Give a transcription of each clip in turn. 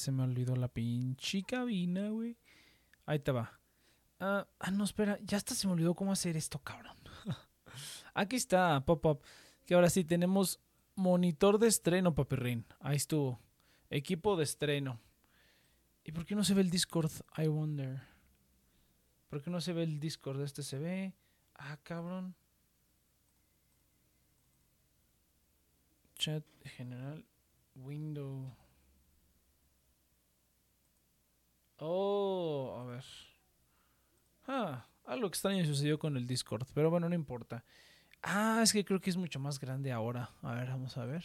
se me olvidó la pinche cabina, güey. Ahí te va. Ah, ah, no, espera. Ya hasta se me olvidó cómo hacer esto, cabrón. Aquí está, pop-up. Que ahora sí tenemos monitor de estreno, papirrín. Ahí estuvo. Equipo de estreno. ¿Y por qué no se ve el Discord? I wonder. ¿Por qué no se ve el Discord? Este se ve. Ah, cabrón. Chat general. Window. Oh, a ver. Ah, algo extraño sucedió con el Discord, pero bueno, no importa. Ah, es que creo que es mucho más grande ahora. A ver, vamos a ver.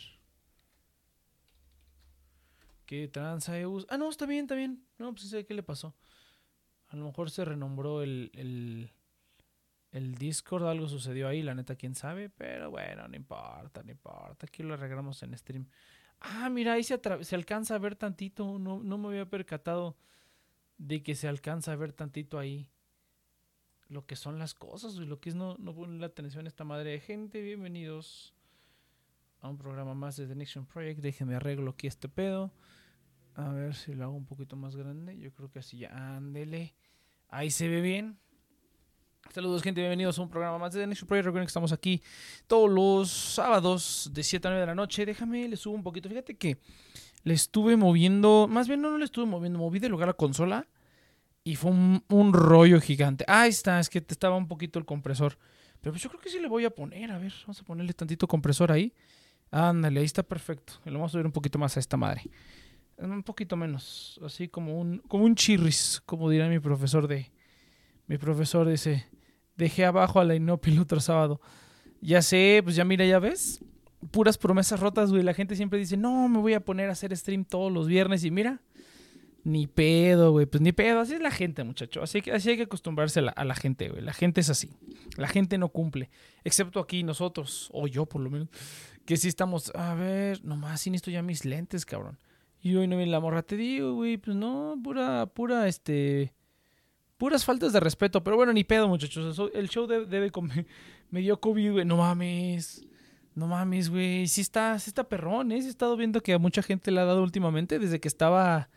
¿Qué tranza? Ah, no, está bien, está bien. No, pues sé qué le pasó. A lo mejor se renombró el, el, el Discord, algo sucedió ahí, la neta, quién sabe. Pero bueno, no importa, no importa. Aquí lo arreglamos en stream. Ah, mira, ahí se, se alcanza a ver tantito. No, no me había percatado de que se alcanza a ver tantito ahí lo que son las cosas y lo que es no, no poner la atención a esta madre de gente. Bienvenidos a un programa más de The Nation Project. Déjenme arreglo aquí este pedo. A ver si lo hago un poquito más grande. Yo creo que así ya. Ándele. Ahí se ve bien. Saludos, gente. Bienvenidos a un programa más de The Nation Project. Recuerden que estamos aquí todos los sábados de 7 a 9 de la noche. Déjame, le subo un poquito. Fíjate que le estuve moviendo. Más bien, no, no le estuve moviendo. Moví de lugar la consola y fue un, rollo gigante. Ahí está, es que estaba un poquito el compresor. Pero pues yo creo que sí le voy a poner. A ver, vamos a ponerle tantito compresor ahí. Ándale, ahí está perfecto. Lo vamos a subir un poquito más a esta madre. Un poquito menos. Así como un, como un chirris, como dirá mi profesor de. Mi profesor dice. Dejé abajo a la Inopil otro sábado. Ya sé, pues ya mira, ya ves. Puras promesas rotas, güey. La gente siempre dice, no, me voy a poner a hacer stream todos los viernes. Y mira, ni pedo, güey. Pues ni pedo. Así es la gente, muchacho. Así, que, así hay que acostumbrarse a la, gente, güey. La gente es así. La gente no cumple. Excepto aquí nosotros, o yo por lo menos, que sí estamos. A ver, nomás sin esto ya mis lentes, cabrón. Y hoy no viene la morra. Te digo, güey, pues no, pura, pura, este. Puras faltas de respeto. Pero bueno, ni pedo, muchachos. El show debe, debe Me dio COVID, güey. No mames. No mames, güey. Sí está, sí está perrón, ¿eh? He estado viendo que a mucha gente le ha dado últimamente desde que estaba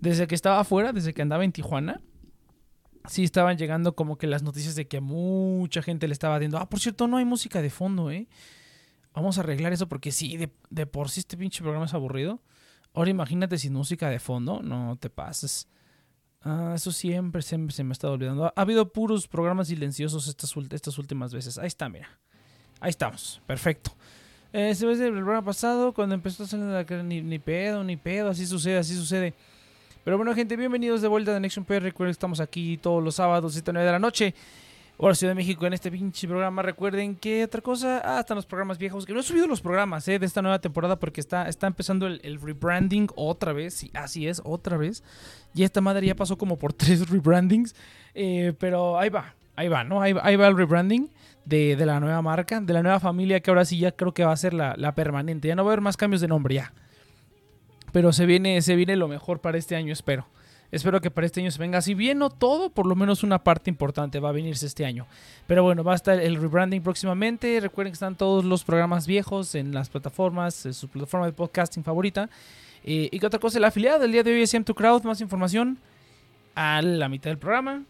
desde que estaba afuera, desde que andaba en Tijuana, sí estaban llegando como que las noticias de que mucha gente le estaba diciendo, ah, por cierto, no hay música de fondo, ¿eh? Vamos a arreglar eso porque sí, de, por sí este pinche programa es aburrido. Ahora imagínate sin música de fondo, no te pases. Ah, eso siempre, siempre se me ha estado olvidando. Ha, habido puros programas silenciosos estas, estas últimas veces. Ahí está, mira. Ahí estamos, perfecto. Eh, se ve el programa pasado, cuando empezó a salir la ni, ni pedo, ni pedo, así sucede, así sucede. Pero bueno, gente, bienvenidos de vuelta a Nation PR. Recuerden que estamos aquí todos los sábados, 7 9 de la noche. Hora Ciudad de México en este pinche programa. Recuerden que otra cosa, ah, están los programas viejos, que no he subido los programas eh, de esta nueva temporada porque está, está empezando el, rebranding otra vez. Sí, así es, otra vez. Y esta madre ya pasó como por tres rebrandings. Eh, pero ahí va, ahí va, ¿no? Ahí, va el rebranding de, la nueva marca, de la nueva familia que ahora sí ya creo que va a ser la, la permanente. Ya no va a haber más cambios de nombre, ya. Pero se viene, se viene lo mejor para este año, espero. Espero que para este año se venga. Si bien no todo, por lo menos una parte importante va a venirse este año. Pero bueno, va a estar el rebranding próximamente. Recuerden que están todos los programas viejos en las plataformas, en su plataforma de podcasting favorita. Eh, y que otra cosa, la afiliada del día de hoy es M2 Crowd. Más información a la mitad del programa.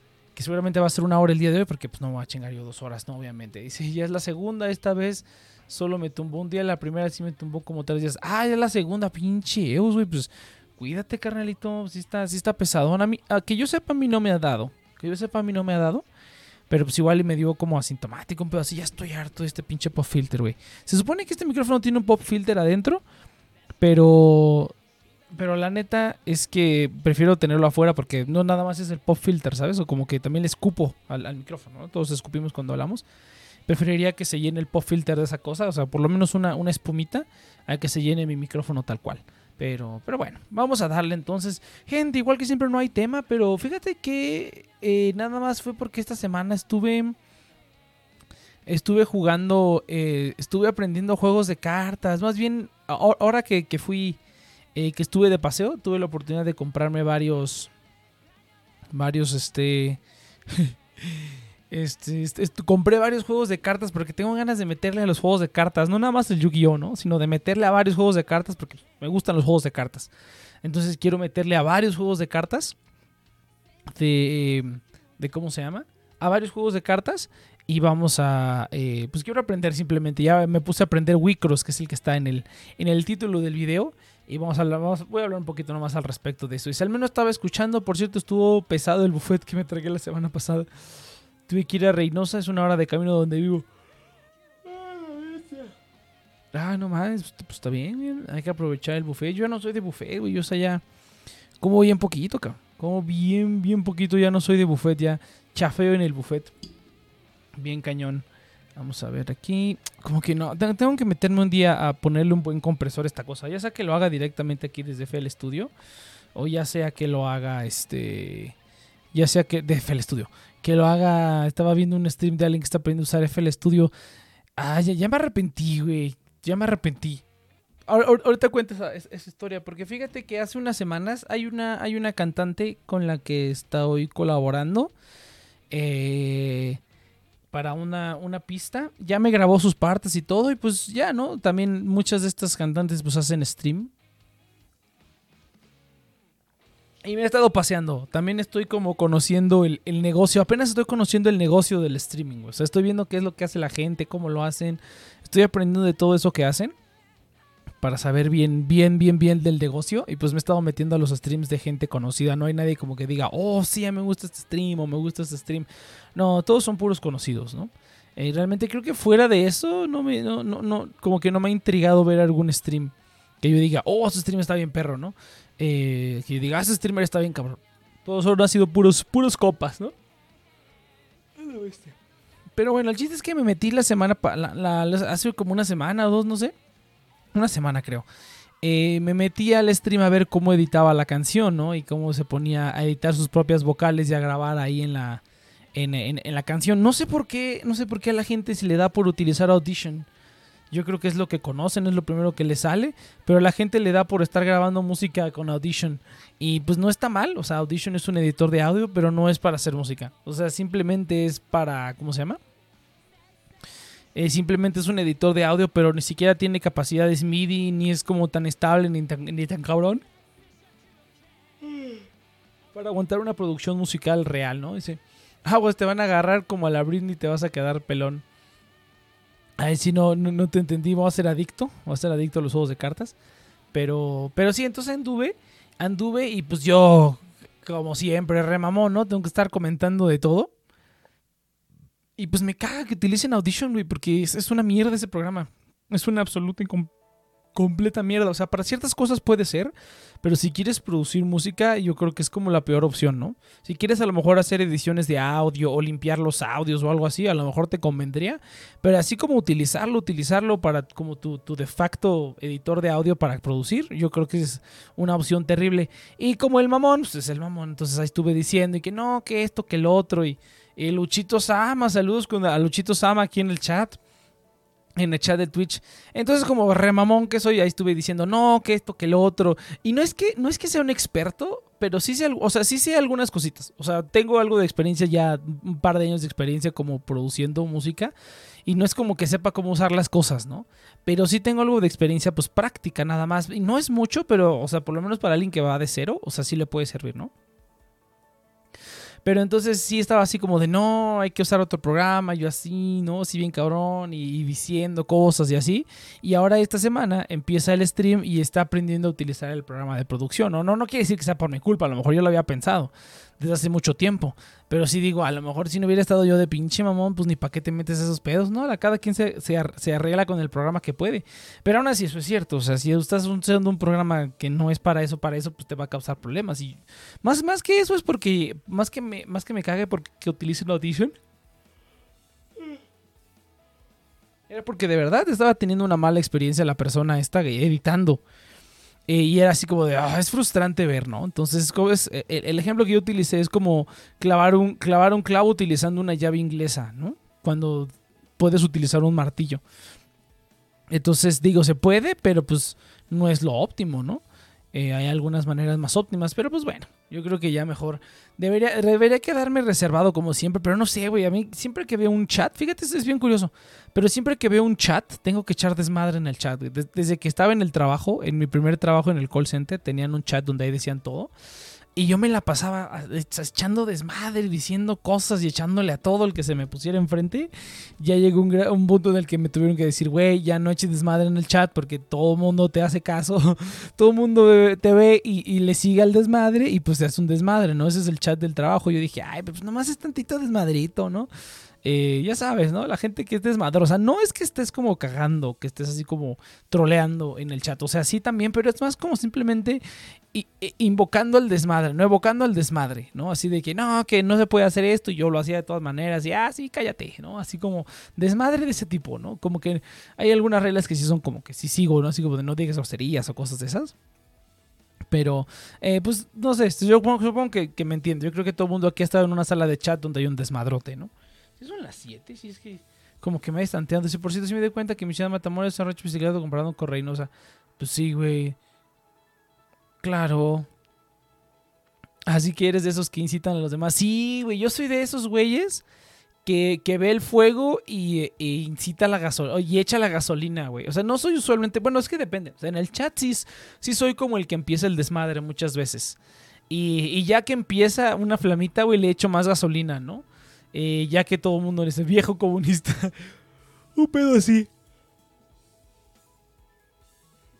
Seguramente va a ser una hora el día de hoy, porque pues no voy a chingar yo dos horas, no, obviamente. Dice, ya es la segunda esta vez solo me tumbó un día, la primera sí me tumbó como tres días. Ah, ya la segunda, pinche Eus, güey, pues cuídate, carnalito, sí está, sí está pesadón. A mí, que yo sepa, a mí no me ha dado. Que yo sepa, a mí no me ha dado. Pero pues igual me dio como asintomático, pero así ya estoy harto de este pinche pop filter, güey. Se supone que este micrófono tiene un pop filter adentro, pero pero la neta es que prefiero tenerlo afuera porque no nada más es el pop filter, ¿sabes? O como que también le escupo al, micrófono, ¿no? Todos escupimos cuando hablamos preferiría que se llene el pop filter de esa cosa, o sea, por lo menos una, una espumita, a que se llene mi micrófono tal cual. Pero, pero bueno, vamos a darle entonces. Gente, igual que siempre no hay tema, pero fíjate que eh, nada más fue porque esta semana estuve. Estuve jugando. Eh, estuve aprendiendo juegos de cartas. Más bien, ahora que, que fui. Eh, que estuve de paseo, tuve la oportunidad de comprarme varios. Varios, este. Este, este, compré varios juegos de cartas porque tengo ganas de meterle a los juegos de cartas. No nada más el Yu-Gi-Oh, ¿no? Sino de meterle a varios juegos de cartas porque me gustan los juegos de cartas. Entonces quiero meterle a varios juegos de cartas. De, de ¿cómo se llama? A varios juegos de cartas. Y vamos a... eh, pues quiero aprender simplemente. Ya me puse a aprender Wicross, que es el que está en el, en el título del video. Y vamos a hablar, vamos- voy a hablar un poquito nomás al respecto de eso. Y si al menos estaba escuchando, por cierto, estuvo pesado el buffet que me tragué la semana pasada. Tuve que ir a Reynosa, es una hora de camino donde vivo. Ah, no más, pues está bien, bien, hay que aprovechar el buffet. Yo ya no soy de buffet, güey, yo o sea, ya como bien poquito, cabrón. Como bien, bien poquito, ya no soy de buffet, ya chafeo en el buffet. Bien cañón. Vamos a ver aquí. Como que no, te- tengo que meterme un día a ponerle un buen compresor a esta cosa. Ya sea que lo haga directamente aquí desde FL Studio. O ya sea que lo haga este. Ya sea que. De FL Studio. Que lo haga. Estaba viendo un stream de alguien que está aprendiendo a usar FL Studio. Ah, ya, ya me arrepentí, güey. Ya me arrepentí. Ahor- ahor- Ahorita cuento esa, historia. Porque fíjate que hace unas semanas hay una, hay una cantante con la que estoy colaborando. Eh, para una, una pista. Ya me grabó sus partes y todo. Y pues ya, ¿no? También muchas de estas cantantes pues hacen stream. Y me he estado paseando. También estoy como conociendo el, el negocio. Apenas estoy conociendo el negocio del streaming. O sea, estoy viendo qué es lo que hace la gente, cómo lo hacen. Estoy aprendiendo de todo eso que hacen. Para saber bien, bien, bien, bien del negocio. Y pues me he estado metiendo a los streams de gente conocida. No hay nadie como que diga, oh, sí, me gusta este stream o me gusta este stream. No, todos son puros conocidos, ¿no? Eh, realmente creo que fuera de eso, no me, no, no, no, como que no me ha intrigado ver algún stream que yo diga, oh, ese stream está bien perro, ¿no? Eh, que yo diga, "Ah, ese streamer está bien cabrón. Todos solo han sido puros, puros copas, ¿no? Pero bueno, el chiste es que me metí la semana, la- hace como una semana o dos, no sé. Una semana creo. Eh, me metí al stream a ver cómo editaba la canción, ¿no? Y cómo se ponía a editar sus propias vocales y a grabar ahí en la, en, en- la canción. No sé por qué, no sé por qué a la gente se le da por utilizar Audition. Yo creo que es lo que conocen, es lo primero que les sale, pero la gente le da por estar grabando música con Audition. Y pues no está mal, o sea, Audition es un editor de audio, pero no es para hacer música. O sea, simplemente es para, ¿cómo se llama? Eh, simplemente es un editor de audio, pero ni siquiera tiene capacidades MIDI, ni es como tan estable, ni tan, ni tan cabrón. Para aguantar una producción musical real, ¿no? Dice, ah, pues te van a agarrar como a la Britney y te vas a quedar pelón. Ay, sí, no, no, no te entendí, voy a ser adicto, voy a ser adicto a los juegos de cartas. Pero, pero sí, entonces anduve, anduve y pues yo, como siempre, remamón, ¿no? Tengo que estar comentando de todo. Y pues me caga que utilicen Audition, güey, porque es, una mierda ese programa. Es una absoluta y com- completa mierda. O sea, para ciertas cosas puede ser, pero si quieres producir música, yo creo que es como la peor opción, ¿no? Si quieres a lo mejor hacer ediciones de audio o limpiar los audios o algo así, a lo mejor te convendría. Pero así como utilizarlo, utilizarlo para como tu, tu de facto editor de audio para producir, yo creo que es una opción terrible. Y como el mamón, pues es el mamón. Entonces ahí estuve diciendo y que no, que esto, que lo otro. Y, y Luchito Sama, saludos a Luchito Sama aquí en el chat. En el chat de Twitch. Entonces, como remamón que soy, ahí estuve diciendo, no, que esto, que lo otro. Y no es que, no es que sea un experto, pero sí sé, o sea, sí sé algunas cositas. O sea, tengo algo de experiencia ya, un par de años de experiencia como produciendo música. Y no es como que sepa cómo usar las cosas, ¿no? Pero sí tengo algo de experiencia, pues práctica nada más. Y no es mucho, pero, o sea, por lo menos para alguien que va de cero, o sea, sí le puede servir, ¿no? Pero entonces sí estaba así como de no, hay que usar otro programa, yo así, ¿no? Así bien cabrón y, y diciendo cosas y así. Y ahora esta semana empieza el stream y está aprendiendo a utilizar el programa de producción. No, no, no quiere decir que sea por mi culpa, a lo mejor yo lo había pensado desde hace mucho tiempo. Pero sí digo, a lo mejor si no hubiera estado yo de pinche mamón, pues ni para qué te metes esos pedos, ¿no? Cada quien se, se, se arregla con el programa que puede. Pero aún así eso es cierto, o sea, si estás usando un programa que no es para eso, para eso, pues te va a causar problemas. Y más, más que eso es porque, más que me, más que me cague porque que utilicen Audition, era porque de verdad estaba teniendo una mala experiencia la persona esta editando. Eh, y era así como de, ah, es frustrante ver, ¿no? Entonces, es, eh, el, el ejemplo que yo utilicé es como clavar un, clavar un clavo utilizando una llave inglesa, ¿no? Cuando puedes utilizar un martillo. Entonces, digo, se puede, pero pues no es lo óptimo, ¿no? Eh, hay algunas maneras más óptimas, pero pues bueno, yo creo que ya mejor. Debería, debería quedarme reservado como siempre, pero no sé, güey. A mí siempre que veo un chat, fíjate, es bien curioso, pero siempre que veo un chat, tengo que echar desmadre en el chat. Desde que estaba en el trabajo, en mi primer trabajo en el call center, tenían un chat donde ahí decían todo. Y yo me la pasaba ah, echando desmadre, diciendo cosas y echándole a todo el que se me pusiera enfrente. Ya llegó un, un punto en el que me tuvieron que decir, güey, ya no eches desmadre en el chat porque todo el mundo te hace caso, todo el mundo te ve y, y, le sigue al desmadre y pues te hace un desmadre, ¿no? Ese es el chat del trabajo. Yo dije, ay, pues nomás es tantito desmadrito, ¿no? Eh, ya sabes, ¿no? La gente que es desmadrosa. No es que estés como cagando, que estés así como troleando en el chat. O sea, sí también, pero es más como simplemente e, invocando el desmadre, ¿no? Evocando el desmadre, ¿no? Así de que no, que no se puede hacer esto y yo lo hacía de todas maneras. Y ah, sí, cállate, ¿no? Así como desmadre de ese tipo, ¿no? Como que hay algunas reglas que sí son como que sí sigo, ¿no? Así como de no digas groserías o cosas de esas. Pero, eh, pues, no sé, yo supongo, que, que, me entiende. Yo creo que todo el mundo aquí ha estado en una sala de chat donde hay un desmadrote, ¿no? Son las 7, si es que como que me estanteando. Si por cierto, si me doy cuenta que mi ciudad Matamoros es un rancho bicicleta comparado con Reynosa. Pues sí, güey. Claro. Así que eres de esos que incitan a los demás. Sí, güey, yo soy de esos güeyes que, que ve el fuego y, e incita la gasolina. Y echa la gasolina, güey. O sea, no soy usualmente. Bueno, es que depende. O sea, en el chat sí, sí soy como el que empieza el desmadre muchas veces. Y, y ya que empieza una flamita, güey, le echo más gasolina, ¿no? Eh, ya que todo el mundo dice viejo comunista. Un pedo así.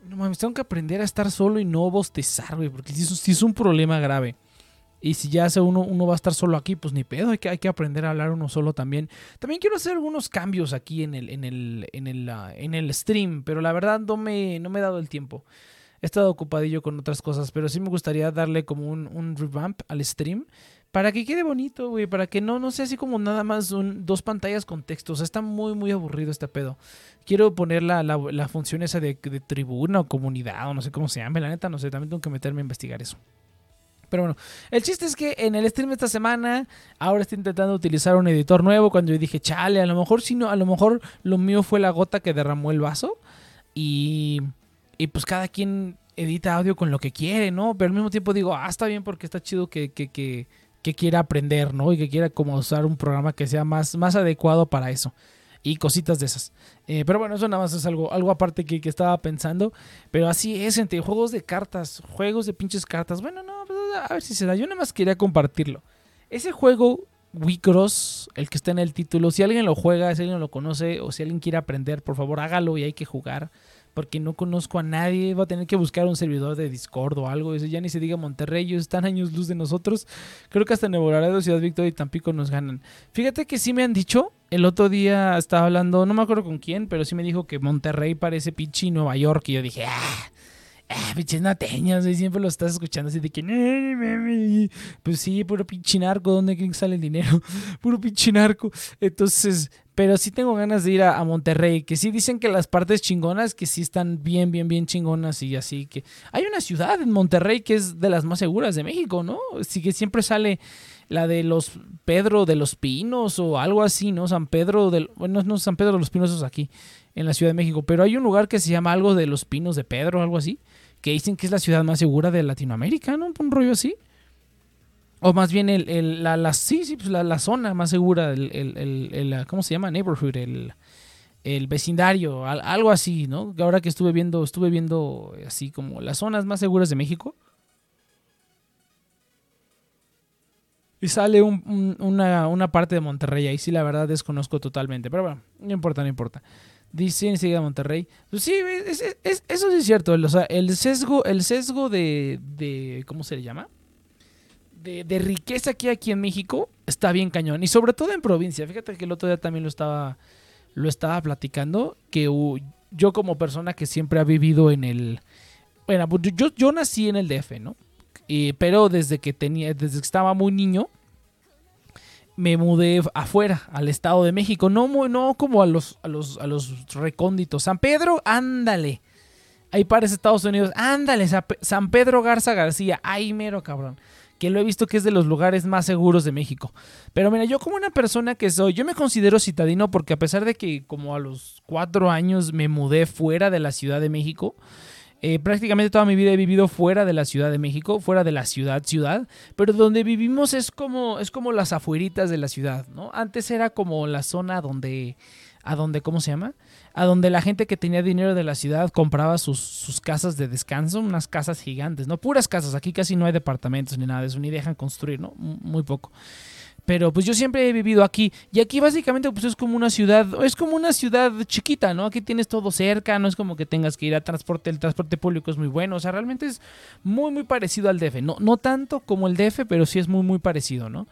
No mames, tengo que aprender a estar solo y no bostezar, güey, porque si es, un problema grave. Y si ya hace uno, uno va a estar solo aquí, pues ni pedo, hay que, hay que aprender a hablar uno solo también. También quiero hacer algunos cambios aquí en el, en el, en el, ah, en el stream, pero la verdad no me, no me he dado el tiempo. He estado ocupadillo con otras cosas, pero sí me gustaría darle como un, un revamp al stream para que quede bonito, güey, para que no, no sea así como nada más dos pantallas con texto. O sea, está muy, muy aburrido este pedo. Quiero poner la, la, función esa de, tribuna o comunidad, o no sé cómo se llame, la neta, no sé, también tengo que meterme a investigar eso. Pero bueno, el chiste es que en el stream esta semana, ahora estoy intentando utilizar un editor nuevo. Cuando yo dije, chale, a lo mejor si no, a lo mejor lo mío fue la gota que derramó el vaso. Y, y pues cada quien edita audio con lo que quiere, ¿no? Pero al mismo tiempo digo, ah, está bien porque está chido que, que, que que quiera aprender, ¿no? Y que quiera como usar un programa que sea más, más adecuado para eso. Y cositas de esas. Eh, pero bueno, eso nada más es algo, algo aparte que, que, estaba pensando. Pero así es, entre juegos de cartas, juegos de pinches cartas. Bueno, no, pues, a ver si se da. Yo nada más quería compartirlo. Ese juego Wicross, el que está en el título, si alguien lo juega, si alguien lo conoce o si alguien quiere aprender, por favor hágalo y hay que jugar porque no conozco a nadie, va a tener que buscar un servidor de Discord o algo, eso ya ni se diga Monterrey, ellos están años luz de nosotros, creo que hasta Nuevo Laredo, Ciudad Victoria y Tampico nos ganan. Fíjate que sí me han dicho, el otro día estaba hablando, no me acuerdo con quién, pero sí me dijo que Monterrey parece pinche Nueva York y yo dije, ah, ah pinches nateñas, siempre lo estás escuchando así de que, pues sí, puro pinche narco, ¿dónde sale el dinero? puro pinche narco. Entonces, pero sí tengo ganas de ir a, Monterrey, que sí dicen que las partes chingonas, que sí están bien, bien, bien chingonas y así que... Hay una ciudad en Monterrey que es de las más seguras de México, ¿no? Sí que siempre sale la de los Pedro de los Pinos o algo así, ¿no? San Pedro del... Bueno, no San Pedro de los Pinos es aquí, en la Ciudad de México, pero hay un lugar que se llama algo de los Pinos de Pedro, algo así, que dicen que es la ciudad más segura de Latinoamérica, ¿no? Un rollo así. O más bien el, el la, la, sí, sí, pues la, la zona más segura, el, el, el, ¿cómo se llama? Neighborhood, el, el vecindario, algo así, ¿no? Ahora que estuve viendo, estuve viendo así como las zonas más seguras de México. Y sale un, una, una, parte de Monterrey, ahí sí la verdad desconozco totalmente, pero bueno, no importa, no importa. Dice enseguida Monterrey. Pues sí, es, es, eso sí es cierto, o sea, el sesgo, el sesgo de, de ¿cómo se le llama? de, riqueza que hay aquí en México está bien cañón. Y sobre todo en provincia. Fíjate que el otro día también lo estaba, lo estaba platicando. Que yo como persona que siempre ha vivido en el... Bueno, pues yo, yo nací en el DF, ¿no? pero desde que tenía, desde que estaba muy niño, me mudé afuera, al Estado de México. No, no como a los, a los, a los recónditos. San Pedro, ándale. Ahí parece Estados Unidos. Ándale, San Pedro Garza García. Ahí mero, cabrón que lo he visto que es de los lugares más seguros de México. Pero mira, yo como una persona que soy, yo me considero citadino porque a pesar de que como a los cuatro años me mudé fuera de la Ciudad de México, Eh, prácticamente toda mi vida he vivido fuera de la Ciudad de México, fuera de la ciudad, ciudad, pero donde vivimos es como, es como las afueritas de la ciudad, ¿no? Antes era como la zona donde, a donde, ¿cómo se llama? A donde la gente que tenía dinero de la ciudad compraba sus, sus casas de descanso, unas casas gigantes, ¿no? Puras casas, aquí casi no hay departamentos ni nada de eso, ni dejan construir, ¿no? Muy poco. Pero pues yo siempre he vivido aquí. Y aquí básicamente pues es como una ciudad, es como una ciudad chiquita, ¿no? Aquí tienes todo cerca, no es como que tengas que ir a transporte, el transporte público es muy bueno. O sea, realmente es muy, muy parecido al DF. No, no tanto como el DF, pero sí es muy, muy parecido, ¿no?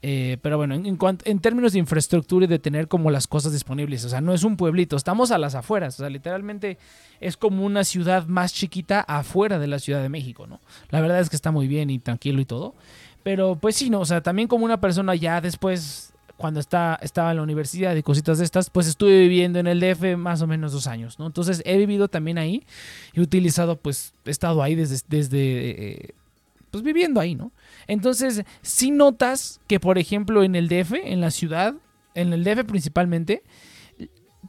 Eh, pero bueno, en, cuanto, en términos de infraestructura y de tener como las cosas disponibles, o sea, no es un pueblito, estamos a las afueras, o sea, literalmente es como una ciudad más chiquita afuera de la Ciudad de México, ¿no? La verdad es que está muy bien y tranquilo y todo. Pero pues sí, no, o sea, también como una persona ya después, cuando está, estaba en la universidad y cositas de estas, pues estuve viviendo en el DF más o menos dos años, ¿no? Entonces he vivido también ahí, he utilizado, pues, he estado ahí desde, desde eh, pues viviendo ahí, ¿no? Entonces, si notas que, por ejemplo, en el DF, en la ciudad, en el DF principalmente,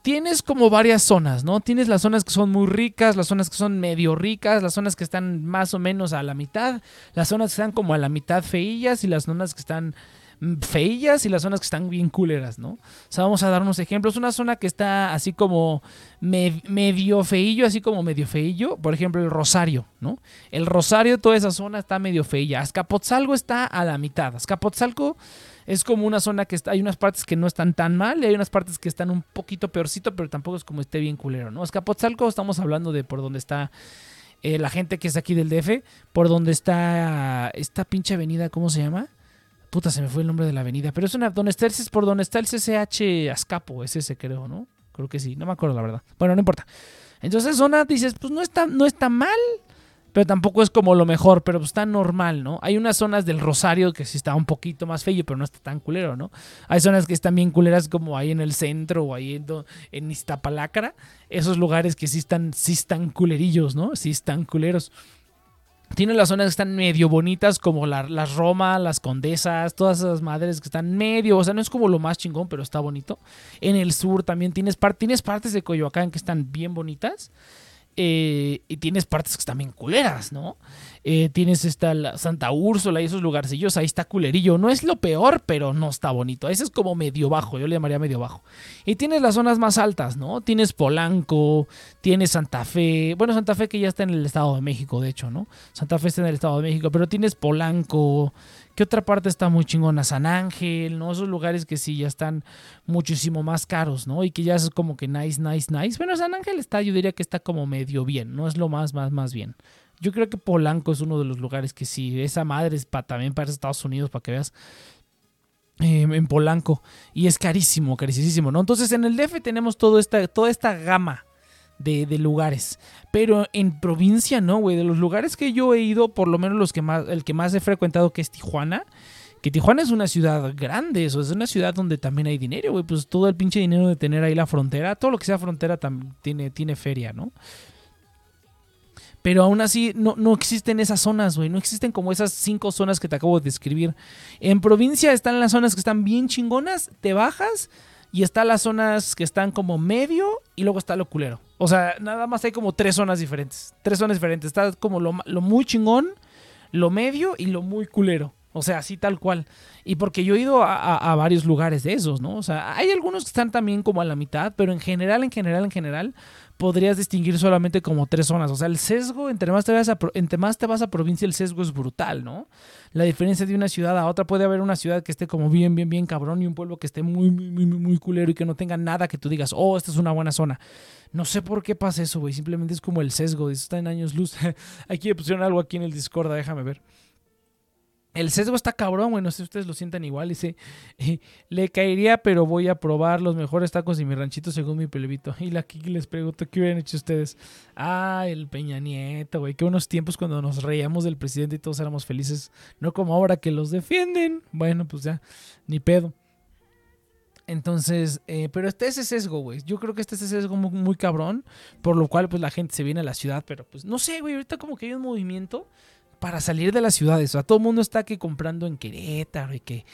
tienes como varias zonas, ¿no? Tienes las zonas que son muy ricas, las zonas que son medio ricas, las zonas que están más o menos a la mitad, las zonas que están como a la mitad feillas y las zonas que están mm, feillas y las zonas que están bien culeras, ¿no? O sea, vamos a dar unos ejemplos. Una zona que está así como medio feillo, así como medio feillo, por ejemplo, el Rosario, ¿no? El Rosario, toda esa zona está medio feilla. Azcapotzalco está a la mitad. Azcapotzalco es como una zona que está, hay unas partes que no están tan mal y hay unas partes que están un poquito peorcito, pero tampoco es como esté bien culero, ¿no? Escapotzalco estamos hablando de por donde está eh, la gente que es aquí del DF, por donde está esta pinche avenida, ¿cómo se llama? Puta, se me fue el nombre de la avenida, pero es una, donde está el, por donde está el CCH Azcapo, es ese creo, ¿no? Creo que sí, no me acuerdo la verdad. Bueno, no importa. Entonces, zona dices, pues no está, no está mal, pero tampoco es como lo mejor, pero está normal, ¿no? Hay unas zonas del Rosario que sí está un poquito más feo, pero no está tan culero, ¿no? Hay zonas que están bien culeras como ahí en el centro o ahí en, en Iztapalácara, esos lugares que sí están, sí están culerillos, ¿no? Sí están culeros. Tiene las zonas que están medio bonitas, como la, las Roma, las Condesas, todas esas madres que están medio, o sea, no es como lo más chingón, pero está bonito. En el sur también tienes, tienes partes de Coyoacán que están bien bonitas. Eh, y tienes partes que están bien culeras, ¿no? Eh, tienes esta Santa Úrsula y esos lugarcillos, ahí está culerillo. No es lo peor, pero no está bonito. Ese es como medio bajo, yo le llamaría medio bajo. Y tienes las zonas más altas, ¿no? Tienes Polanco, tienes Santa Fe. Bueno, Santa Fe que ya está en el Estado de México, de hecho, ¿no? Santa Fe está en el Estado de México, pero tienes Polanco, ¿Qué otra parte está muy chingona? San Ángel, ¿no? Esos lugares que sí ya están muchísimo más caros, ¿no? Y que ya es como que nice, nice, nice. Bueno, San Ángel está, yo diría que está como medio bien, no es lo más, más, más bien. Yo creo que Polanco es uno de los lugares que sí, esa madre es para, también para Estados Unidos, para que veas. Em, en Polanco. Y es carísimo, carísimo, ¿no? Entonces en el DF tenemos todo esta, toda esta gama de, de lugares. Pero en provincia no, güey. De los lugares que yo he ido, por lo menos los que más, el que más he frecuentado, que es Tijuana. Que Tijuana es una ciudad grande, eso es una ciudad donde también hay dinero, güey. Pues todo el pinche dinero de tener ahí la frontera, todo lo que sea frontera también tiene, tiene feria, ¿no? Pero aún así no, no existen esas zonas, güey. No existen como esas cinco zonas que te acabo de describir. En provincia están las zonas que están bien chingonas, te bajas y están las zonas que están como medio y luego está lo culero. O sea, nada más hay como tres zonas diferentes. Tres zonas diferentes. Está como lo, muy chingón, lo medio y lo muy culero. O sea, así tal cual. Y porque yo he ido a, a, varios lugares de esos, ¿no? O sea, hay algunos que están también como a la mitad, pero en general, en general, en general, podrías distinguir solamente como tres zonas. O sea, el sesgo, entre más te vas a, entre más te vas a provincia, el sesgo es brutal, ¿no? La diferencia de una ciudad a otra puede haber una ciudad que esté como bien, bien, bien cabrón y un pueblo que esté muy, muy, muy, muy culero y que no tenga nada que tú digas, oh, esta es una buena zona. No sé por qué pasa eso, güey. Simplemente es como el sesgo. Está en años luz. aquí me pusieron algo aquí en el Discord, déjame ver. El sesgo está cabrón, güey. No sé si ustedes lo sientan igual. Dice, eh, le caería, pero voy a probar los mejores tacos de mi ranchito según mi pelevito. Y la Kiki les pregunto, ¿qué hubieran hecho ustedes? Ah, el Peña Nieto, güey. Qué buenos tiempos cuando nos reíamos del presidente y todos éramos felices. No como ahora que los defienden. Bueno, pues ya, ni pedo. Entonces, eh, pero este ese sesgo, güey. Yo creo que este es ese sesgo muy, muy, cabrón. Por lo cual, pues la gente se viene a la ciudad. Pero pues no sé, güey. Ahorita como que hay un movimiento para salir de las ciudades. O sea, todo el mundo está aquí comprando en Querétaro y que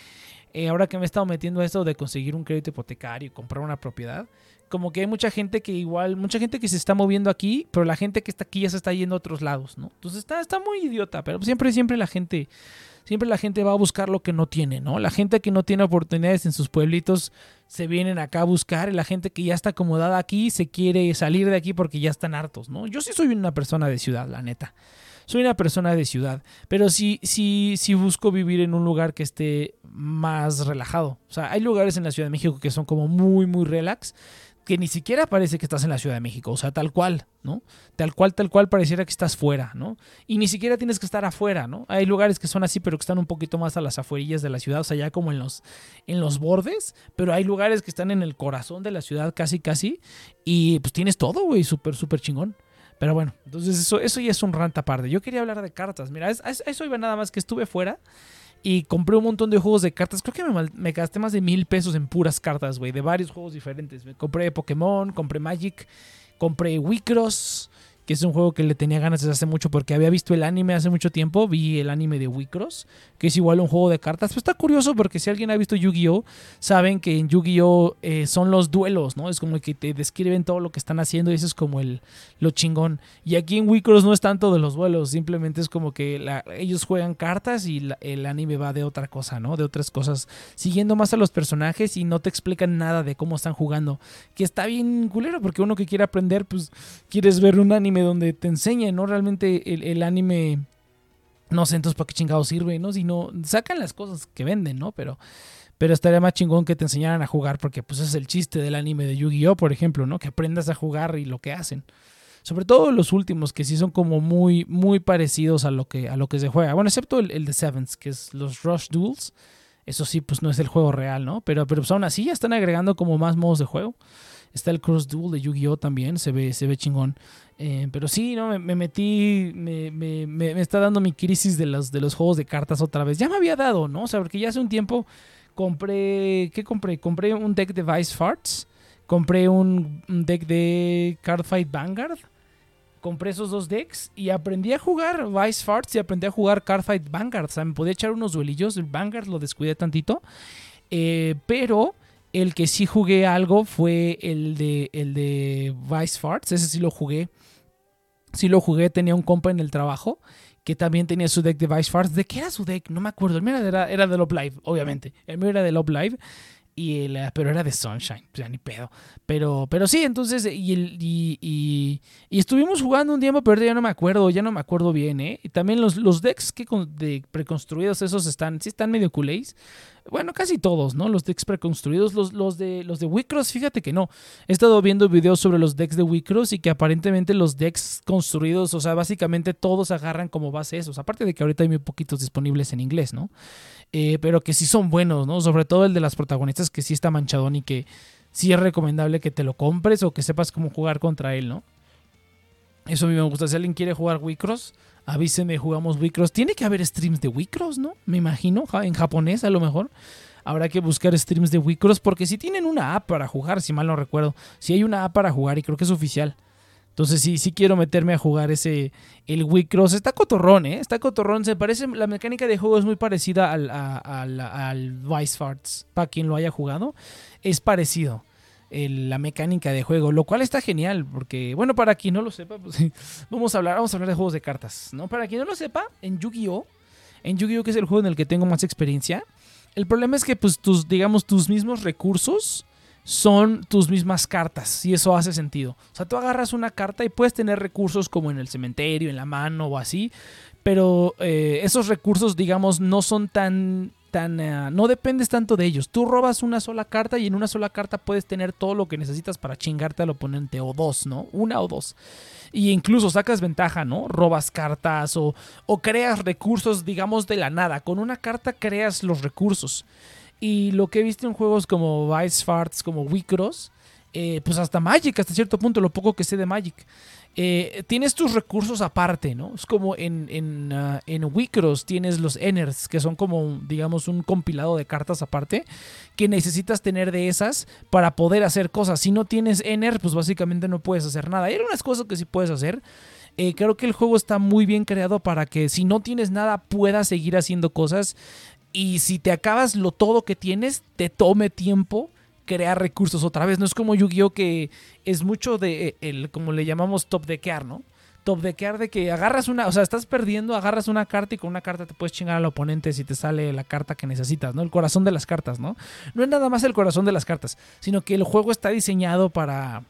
eh, ahora que me he estado metiendo a esto de conseguir un crédito hipotecario y comprar una propiedad, como que hay mucha gente que igual, mucha gente que se está moviendo aquí, pero la gente que está aquí ya se está yendo a otros lados, ¿no? Entonces está, está muy idiota, pero siempre, siempre la gente, siempre la gente va a buscar lo que no tiene, ¿no? La gente que no tiene oportunidades en sus pueblitos se vienen acá a buscar y la gente que ya está acomodada aquí se quiere salir de aquí porque ya están hartos, ¿no? Yo sí soy una persona de ciudad, la neta. Soy una persona de ciudad, pero sí, sí, sí busco vivir en un lugar que esté más relajado. O sea, hay lugares en la Ciudad de México que son como muy, muy relax que ni siquiera parece que estás en la Ciudad de México, o sea, tal cual, ¿no? Tal cual, tal cual pareciera que estás fuera, ¿no? Y ni siquiera tienes que estar afuera, ¿no? Hay lugares que son así, pero que están un poquito más a las afuerillas de la ciudad, o sea, ya como en los, en los bordes, pero hay lugares que están en el corazón de la ciudad casi, casi, y pues tienes todo, güey, súper, súper chingón. Pero bueno, entonces eso, eso ya es un rant aparte. Yo quería hablar de cartas, mira, eso iba nada más que estuve fuera y compré un montón de juegos de cartas. Creo que me, me gasté más de mil pesos en puras cartas, güey, de varios juegos diferentes. Me compré Pokémon, compré Magic, compré Wicross que es un juego que le tenía ganas desde hace mucho porque había visto el anime hace mucho tiempo, vi el anime de Wicross, que es igual un juego de cartas. Pues está curioso porque si alguien ha visto Yu-Gi-Oh, saben que en Yu-Gi-Oh eh, son los duelos, ¿no? Es como que te describen todo lo que están haciendo y eso es como el lo chingón. Y aquí en Wicross no es tanto de los duelos, simplemente es como que ellos juegan cartas y el anime va de otra cosa, ¿no? De otras cosas, siguiendo más a los personajes y no te explican nada de cómo están jugando, que está bien culero porque uno que quiere aprender, pues quieres ver un anime donde te enseñe, ¿no? Realmente el, anime, no sé entonces para qué chingado sirve, ¿no? Si no, sacan las cosas que venden, ¿no? Pero, pero estaría más chingón que te enseñaran a jugar porque pues es el chiste del anime de Yu-Gi-Oh, por ejemplo, ¿no? Que aprendas a jugar y lo que hacen. Sobre todo los últimos, que sí son como muy, muy parecidos a lo que, a lo que se juega. Bueno, excepto el, el de Sevens, que es los Rush Duels. Eso sí, pues no es el juego real, ¿no? Pero, pero pues aún así ya están agregando como más modos de juego. Está el Cross Duel de Yu-Gi-Oh también, se ve, se ve chingón. Eh, pero sí, ¿no? Me, metí, me, me, está dando mi crisis de los, de los juegos de cartas otra vez. Ya me había dado, ¿no? O sea, porque ya hace un tiempo compré, ¿qué compré? Compré un deck de Vice Farts, compré un, deck de Cardfight Vanguard, compré esos dos decks y aprendí a jugar Vice Farts y aprendí a jugar Cardfight Vanguard. O sea, me podía echar unos duelillos, el Vanguard lo descuidé tantito, eh, pero el que sí jugué algo fue el de, el de Vice Farts. Ese sí lo jugué. Sí lo jugué. Tenía un compa en el trabajo que también tenía su deck de Vice Farts. ¿De qué era su deck? No me acuerdo. El mío era, era de Love Live, obviamente. El mío era de Love Live. Y el, pero era de Sunshine, ya ni pedo. Pero, pero sí, entonces, y, y, y, estuvimos jugando un tiempo, pero ya no me acuerdo, ya no me acuerdo bien, ¿eh? Y también los, los decks que de preconstruidos, esos están, sí están medio culés. Bueno, casi todos, ¿no? Los decks preconstruidos, los, los de los de Wicross, fíjate que no. He estado viendo videos sobre los decks de Wicross y que aparentemente los decks construidos, o sea, básicamente todos agarran como base esos. Aparte de que ahorita hay muy poquitos disponibles en inglés, ¿no? Eh, pero que sí son buenos, ¿no? Sobre todo el de las protagonistas que sí está manchadón y que sí es recomendable que te lo compres o que sepas cómo jugar contra él, ¿no? Eso a mí me gusta. Si alguien quiere jugar Wicross, avíseme, jugamos Wicross. Tiene que haber streams de Wicross, ¿no? Me imagino, en japonés a lo mejor. Habrá que buscar streams de Wicross porque si tienen una app para jugar, si mal no recuerdo. Si hay una app para jugar y creo que es oficial. Entonces sí, sí quiero meterme a jugar ese, el Wicross. Está cotorrón, ¿eh? Está cotorrón. Se parece, la mecánica de juego es muy parecida al, al, al Vice Farts. Para quien lo haya jugado, es parecido la mecánica de juego, lo cual está genial, porque, bueno, para quien no lo sepa, pues, vamos, a hablar, vamos a hablar de juegos de cartas, ¿no? Para quien no lo sepa, en Yu-Gi-Oh!, en Yu-Gi-Oh!, que es el juego en el que tengo más experiencia, el problema es que, pues, tus, digamos, tus mismos recursos son tus mismas cartas, y eso hace sentido. O sea, tú agarras una carta y puedes tener recursos como en el cementerio, en la mano o así, pero eh, esos recursos, digamos, no son tan eh, no dependes tanto de ellos. Tú robas una sola carta y en una sola carta puedes tener todo lo que necesitas para chingarte al oponente, o dos, ¿no? Una o dos. Y incluso sacas ventaja, ¿no? Robas cartas o, o creas recursos, digamos, de la nada. Con una carta creas los recursos. Y lo que he visto en juegos como Vice Farts, como Wicross, eh, pues hasta Magic, hasta cierto punto, lo poco que sé de Magic. Eh, tienes tus recursos aparte, ¿no? Es como en, en, uh, en Wicross tienes los Enners, que son como, digamos, un compilado de cartas aparte, que necesitas tener de esas para poder hacer cosas. Si no tienes Enners, pues básicamente no puedes hacer nada. Hay algunas cosas que sí puedes hacer. Eh, creo que el juego está muy bien creado para que si no tienes nada puedas seguir haciendo cosas y si te acabas lo todo que tienes, te tome tiempo crear recursos otra vez. No es como Yu-Gi-Oh! que es mucho de el, como le llamamos top deckear, ¿no? Top deckear de que agarras una, o sea, estás perdiendo, agarras una carta y con una carta te puedes chingar al oponente si te sale la carta que necesitas, ¿no? El corazón de las cartas, ¿no? No es nada más el corazón de las cartas, sino que el juego está diseñado para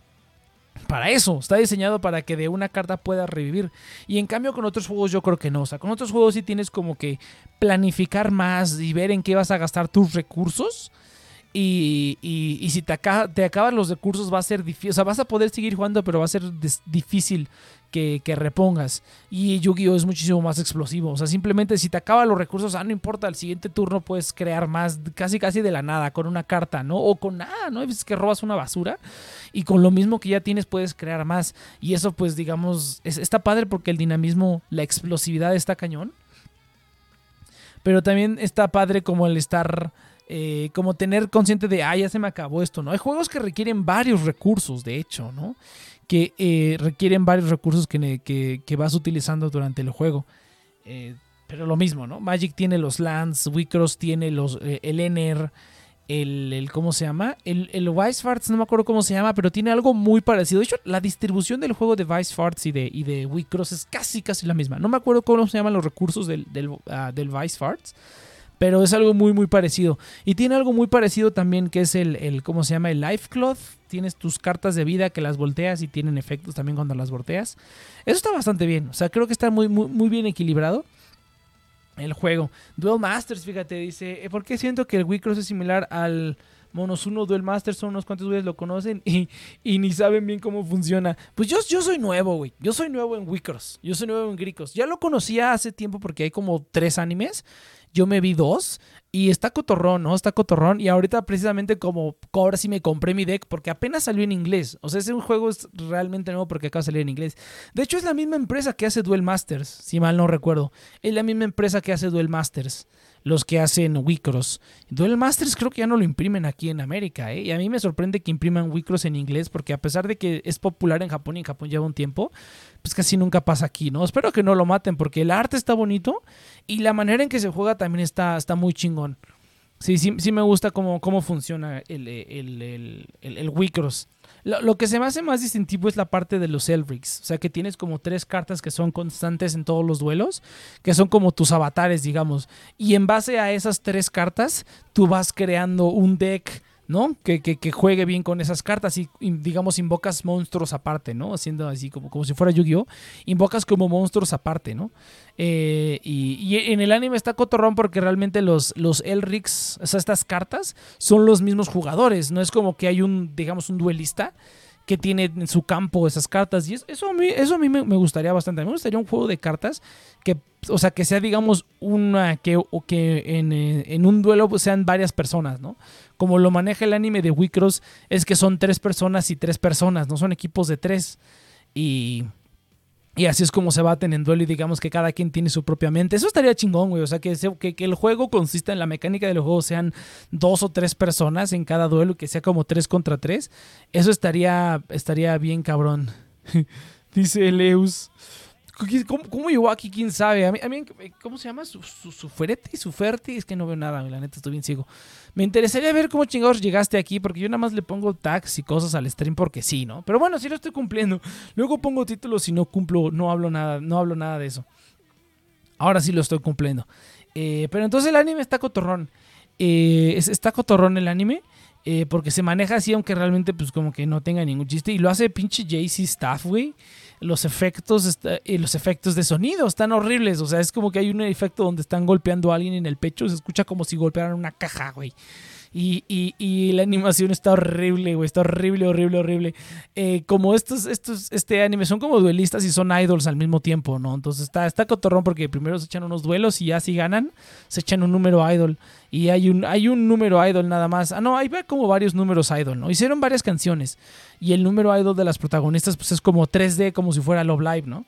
para eso, está diseñado para que de una carta puedas revivir. Y en cambio con otros juegos yo creo que no. O sea, con otros juegos sí tienes como que planificar más y ver en qué vas a gastar tus recursos. Y, y, si te, acaba, te acaban los recursos va a ser difícil. O sea, vas a poder seguir jugando, pero va a ser difícil que, repongas. Y Yu-Gi-Oh! es muchísimo más explosivo. O sea, simplemente si te acaban los recursos, ah, no importa, el siguiente turno puedes crear más, casi casi de la nada, con una carta, ¿no? O con nada, ¿no? Es que robas una basura y con lo mismo que ya tienes puedes crear más. Y eso, pues, digamos, está padre porque el dinamismo, la explosividad está cañón. Pero también está padre como el estar eh, como tener consciente de, ah, ya se me acabó esto, ¿no? Hay juegos que requieren varios recursos, de hecho, ¿no? Que eh, requieren varios recursos que, vas utilizando durante el juego. Eh, pero lo mismo, ¿no? Magic tiene los lands, Wicross tiene los, el Ener, el, ¿cómo se llama? El, el Vice Farts, no me acuerdo cómo se llama, pero tiene algo muy parecido. De hecho, la distribución del juego de Vice Farts y de, y de Wicross es casi, casi la misma. No me acuerdo cómo se llaman los recursos del, del, uh, del Vice Farts pero es algo muy, muy parecido. Y tiene algo muy parecido también que es el, el ¿cómo se llama? El Life Cloth. Tienes tus cartas de vida que las volteas y tienen efectos también cuando las volteas. Eso está bastante bien. O sea, creo que está muy, muy, muy bien equilibrado el juego. Duel Masters, fíjate, dice, eh, ¿por qué siento que el Wii Cross es similar al Monos 1 Duel Masters? Son unos cuantos güeyes lo conocen y, y, ni saben bien cómo funciona. Pues yo, yo soy nuevo, güey. Yo soy nuevo en Wii Cross. Yo soy nuevo en Gricos. Ya lo conocía hace tiempo porque hay como tres animes yo me vi dos y está cotorrón, ¿no? Está cotorrón. Y ahorita precisamente como ahora sí me compré mi deck porque apenas salió en inglés. O sea, ese juego es realmente nuevo porque acaba de salir en inglés. De hecho, es la misma empresa que hace Duel Masters, si mal no recuerdo. Es la misma empresa que hace Duel Masters los que hacen Wicross. Duel Masters creo que ya no lo imprimen aquí en América, ¿eh? Y a mí me sorprende que impriman Wicross en inglés, porque a pesar de que es popular en Japón y en Japón lleva un tiempo, pues casi nunca pasa aquí, ¿no? Espero que no lo maten, porque el arte está bonito y la manera en que se juega también está, está muy chingón. Sí, sí, sí me gusta cómo, cómo funciona el, el, el, el Wicross. Lo, que se me hace más distintivo es la parte de los Elrics. O sea, que tienes como tres cartas que son constantes en todos los duelos, que son como tus avatares, digamos. Y en base a esas tres cartas, tú vas creando un deck ¿no? Que, que, juegue bien con esas cartas y, digamos, invocas monstruos aparte, ¿no? Haciendo así como, como si fuera Yu-Gi-Oh! Invocas como monstruos aparte, ¿no? Eh, y, en el anime está cotorrón porque realmente los, los Elrics, o sea, estas cartas, son los mismos jugadores. No es como que hay un, digamos, un duelista que tiene en su campo esas cartas. Y eso a mí, eso a mí me, gustaría bastante. A mí me gustaría un juego de cartas que, o sea, que sea, digamos, una, que, o que en, eh, en un duelo sean varias personas, ¿no? como lo maneja el anime de Wicross, es que son tres personas y tres personas, no son equipos de tres. Y, y así es como se baten en duelo y digamos que cada quien tiene su propia mente. Eso estaría chingón, güey. O sea, que, que, el juego consista en la mecánica del juego sean dos o tres personas en cada duelo y que sea como tres contra tres. Eso estaría, estaría bien cabrón. Dice Leus. ¿Cómo, llegó aquí? ¿Quién sabe? A mí, ¿Cómo se llama? ¿Su, su, su Es que no veo nada, la neta, estoy bien ciego. Me interesaría ver cómo chingados llegaste aquí, porque yo nada más le pongo tags y cosas al stream porque sí, ¿no? Pero bueno, sí lo estoy cumpliendo. Luego pongo títulos y no cumplo, no hablo nada, no hablo nada de eso. Ahora sí lo estoy cumpliendo. Eh, pero entonces el anime está cotorrón. Eh, está cotorrón el anime. Eh, porque se maneja así, aunque realmente, pues, como que no tenga ningún chiste. Y lo hace pinche JC Staff, güey los efectos, y los efectos de sonido están horribles. O sea, es como que hay un efecto donde están golpeando a alguien en el pecho. Se escucha como si golpearan una caja, güey. Y, y, la animación está horrible, güey. Está horrible, horrible, horrible. Eh, como estos, estos, este anime son como duelistas y son idols al mismo tiempo, ¿no? Entonces está, está cotorrón porque primero se echan unos duelos y ya si ganan, se echan un número idol. Y hay un, hay un número idol nada más. Ah, no, hay como varios números idol, ¿no? Hicieron varias canciones. Y el número idol de las protagonistas, pues es como 3D, como si fuera Love Live, ¿no?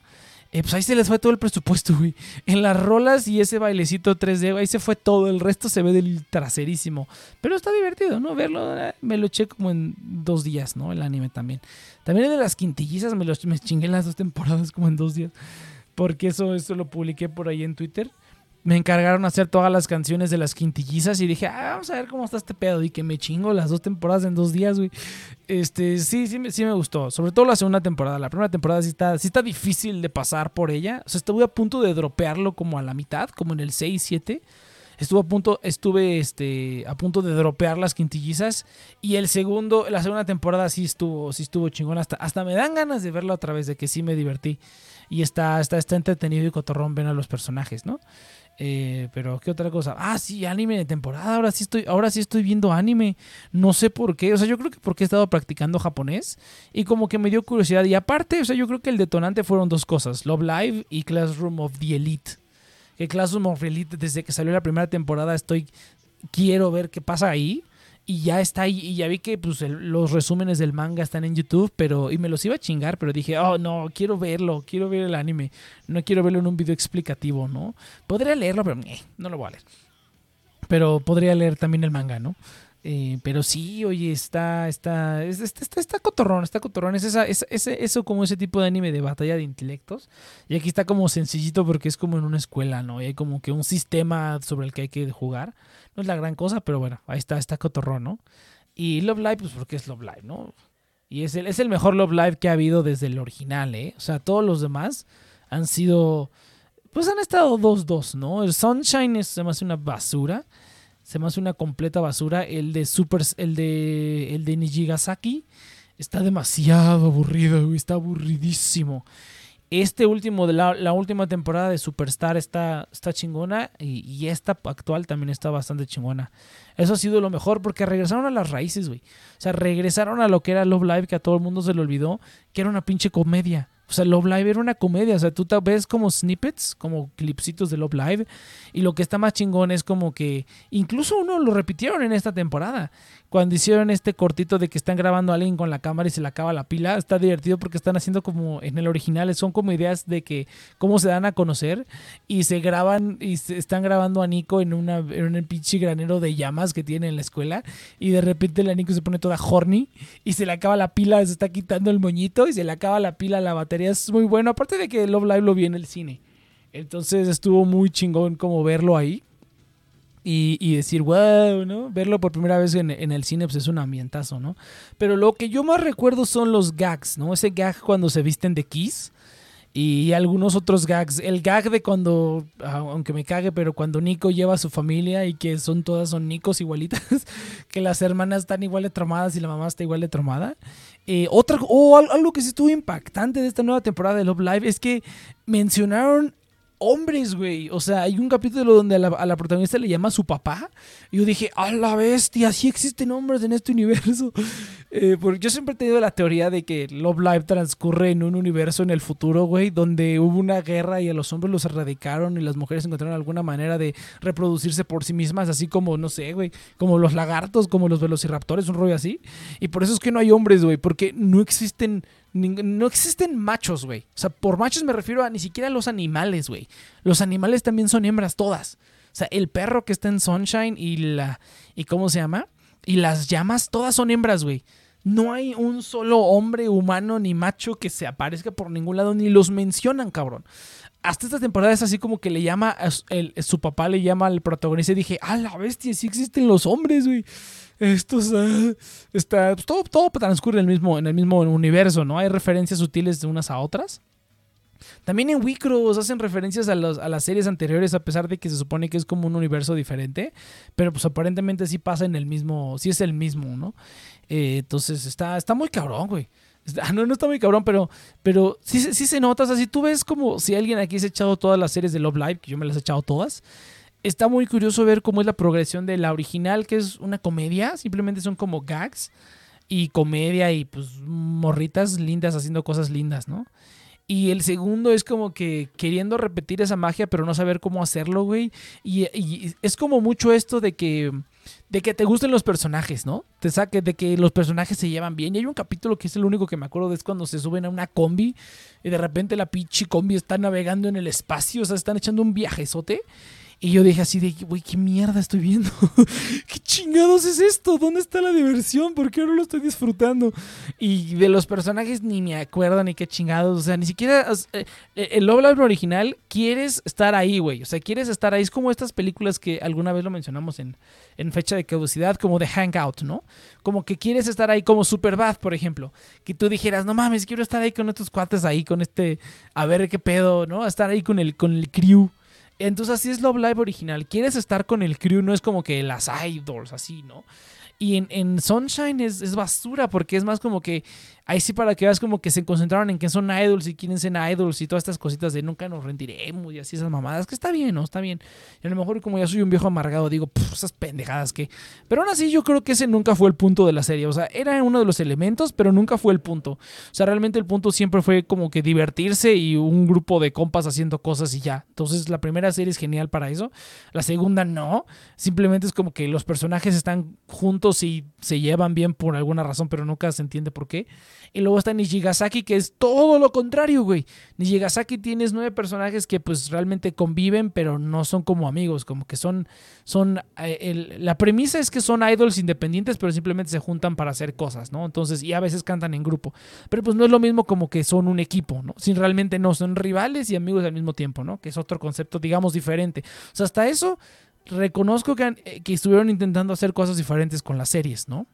Eh, pues ahí se les fue todo el presupuesto, güey. En las rolas y ese bailecito 3D, ahí se fue todo. El resto se ve del traserísimo. Pero está divertido, ¿no? Verlo, eh, me lo eché como en dos días, ¿no? El anime también. También de las quintillizas me, me chingué las dos temporadas como en dos días. Porque eso, eso lo publiqué por ahí en Twitter. Me encargaron hacer todas las canciones de las quintillizas y dije, ah, vamos a ver cómo está este pedo. Y que me chingo las dos temporadas en dos días, güey. Este, sí, sí, sí me gustó. Sobre todo la segunda temporada. La primera temporada sí está, sí está difícil de pasar por ella. O sea, estuve a punto de dropearlo como a la mitad, como en el 6, 7. Estuve a punto, estuve este, a punto de dropear las quintillizas. Y el segundo, la segunda temporada sí estuvo, sí estuvo chingón. Hasta, hasta me dan ganas de verlo otra vez, de que sí me divertí. Y está, está, está entretenido y cotorrón ven a los personajes, ¿no? Eh, pero qué otra cosa. Ah, sí, anime de temporada. Ahora sí estoy, ahora sí estoy viendo anime. No sé por qué. O sea, yo creo que porque he estado practicando japonés y como que me dio curiosidad. Y aparte, o sea, yo creo que el detonante fueron dos cosas: Love Live y Classroom of the Elite. Que Classroom of the Elite, desde que salió la primera temporada, estoy quiero ver qué pasa ahí y ya está ahí. Y ya vi que pues, los resúmenes del manga están en YouTube, pero y me los iba a chingar, pero dije, oh no, quiero verlo, quiero ver el anime. No quiero verlo en un video explicativo, ¿no? Podría leerlo, pero eh, no lo voy a leer. Pero podría leer también el manga, ¿no? Eh, pero sí, oye, está, está, está, está, está cotorrón, está cotorrón. Es, esa, es, eso como ese tipo de anime de batalla de intelectos. Y aquí está como sencillito porque es como en una escuela, ¿no? Y hay como que un sistema sobre el que hay que jugar. No es la gran cosa, pero bueno, ahí está, está cotorrón, ¿no? Y Love Live, pues porque es Love Live, ¿no? Y es el, es el mejor Love Live que ha habido desde el original, ¿eh? O sea, todos los demás han sido, pues han estado 2-2, ¿no? El Sunshine es, se me hace una basura, se me hace una completa basura. El de Super, el de, el de Nijigasaki está demasiado aburrido, güey, está aburridísimo. Este último, de la, última temporada de Superstar está, está chingona y, esta actual también está bastante chingona. Eso ha sido lo mejor porque regresaron a las raíces, güey. O sea, regresaron a lo que era Love Live, que a todo el mundo se le olvidó, que era una pinche comedia. O sea, Love Live era una comedia. O sea, tú ves como snippets, como clipsitos de Love Live. Y lo que está más chingón es como que incluso uno lo repitieron en esta temporada cuando hicieron este cortito de que están grabando a alguien con la cámara y se le acaba la pila, está divertido porque están haciendo como en el original, son como ideas de que cómo se dan a conocer y se graban y se están grabando a Nico en, una, en un pinche granero de llamas que tiene en la escuela y de repente la Nico se pone toda horny y se le acaba la pila, se está quitando el moñito y se le acaba la pila, la batería es muy bueno, aparte de que Love Live lo vi en el cine. Entonces estuvo muy chingón como verlo ahí y, decir, wow, ¿no? Verlo por primera vez en, el cine pues es un ambientazo, ¿no? Pero lo que yo más recuerdo son los gags, ¿no? Ese gag cuando se visten de Kiss y algunos otros gags. El gag de cuando, aunque me cague, pero cuando Nico lleva a su familia y que son todas son Nicos igualitas, que las hermanas están igual de traumadas y la mamá está igual de traumada. Eh, otra, o algo que sí estuvo impactante de esta nueva temporada de Love Live es que mencionaron hombres, güey. O sea, hay un capítulo donde a la, protagonista le llama a su papá. Y yo dije, a la bestia, sí existen hombres en este universo. Eh, porque yo siempre he tenido la teoría de que Love Live transcurre en un universo en el futuro, güey, donde hubo una guerra y a los hombres los erradicaron y las mujeres encontraron alguna manera de reproducirse por sí mismas, así como, no sé, güey, como los lagartos, como los velociraptores, un rollo así. Y por eso es que no hay hombres, güey, porque no existen no existen machos, güey. O sea, por machos me refiero a ni siquiera los animales, güey. Los animales también son hembras todas. O sea, el perro que está en Sunshine y la. ¿Y cómo se llama? Y las llamas, todas son hembras, güey. No hay un solo hombre humano ni macho que se aparezca por ningún lado, ni los mencionan, cabrón. Hasta esta temporada es así como que le llama, su papá le llama al protagonista y dije, ¡ah, la bestia! Sí existen los hombres, güey esto está, pues, todo, todo transcurre en el, mismo, en el mismo universo, ¿no? Hay referencias sutiles de unas a otras. También en Wicross hacen referencias a, a, las series anteriores, a pesar de que se supone que es como un universo diferente. Pero pues aparentemente sí pasa en el mismo, sí es el mismo, ¿no? Eh, entonces está, está muy cabrón, güey. no, no está muy cabrón, pero, pero sí, sí se nota. O sea, si tú ves como si alguien aquí se ha echado todas las series de Love Live, que yo me las he echado todas, está muy curioso ver cómo es la progresión de la original, que es una comedia, simplemente son como gags y comedia y pues morritas lindas haciendo cosas lindas, ¿no? Y el segundo es como que queriendo repetir esa magia, pero no saber cómo hacerlo, güey. Y, es como mucho esto de que, de que te gusten los personajes, ¿no? Te saque de que los personajes se llevan bien. Y hay un capítulo que es el único que me acuerdo de es cuando se suben a una combi y de repente la pinche combi está navegando en el espacio, o sea, están echando un viajezote Y yo dije así de, güey, ¿qué mierda estoy viendo? ¿Qué chingados es esto? ¿Dónde está la diversión? ¿Por qué no lo estoy disfrutando? Y de los personajes ni me acuerdo ni qué chingados. O sea, ni siquiera... Eh, el Love Live original, quieres estar ahí, güey. O sea, quieres estar ahí. Es como estas películas que alguna vez lo mencionamos en, en fecha de caducidad, como de Hangout, ¿no? Como que quieres estar ahí como Superbad, por ejemplo. Que tú dijeras, no mames, quiero estar ahí con estos cuates ahí, con este... A ver qué pedo, ¿no? Estar ahí con el, con el crew. Entonces así es Love Live original. Quieres estar con el crew, no es como que las idols, así, ¿no? Y en, en Sunshine es, es, basura porque es más como que ahí sí para que veas como que se concentraron en que son idols y quieren ser idols y todas estas cositas de nunca nos rendiremos y así esas mamadas, que está bien, ¿no? Está bien. Y a lo mejor como ya soy un viejo amargado, digo, esas pendejadas que... Pero aún así yo creo que ese nunca fue el punto de la serie. O sea, era uno de los elementos, pero nunca fue el punto. O sea, realmente el punto siempre fue como que divertirse y un grupo de compas haciendo cosas y ya. Entonces la primera serie es genial para eso. La segunda no. Simplemente es como que los personajes están juntos y se llevan bien por alguna razón, pero nunca se entiende por qué. Y luego está Nishigasaki, que es todo lo contrario, güey. Nishigasaki tienes nueve personajes que pues realmente conviven, pero no son como amigos, como que son, son, eh, la premisa es que son idols independientes, pero simplemente se juntan para hacer cosas, ¿no? Entonces, y a veces cantan en grupo. Pero pues no es lo mismo como que son un equipo, ¿no? Sin realmente no, son rivales y amigos al mismo tiempo, ¿no? Que es otro concepto, digamos, diferente. O sea, hasta eso reconozco que, eh, que estuvieron intentando hacer cosas diferentes con las series, ¿no?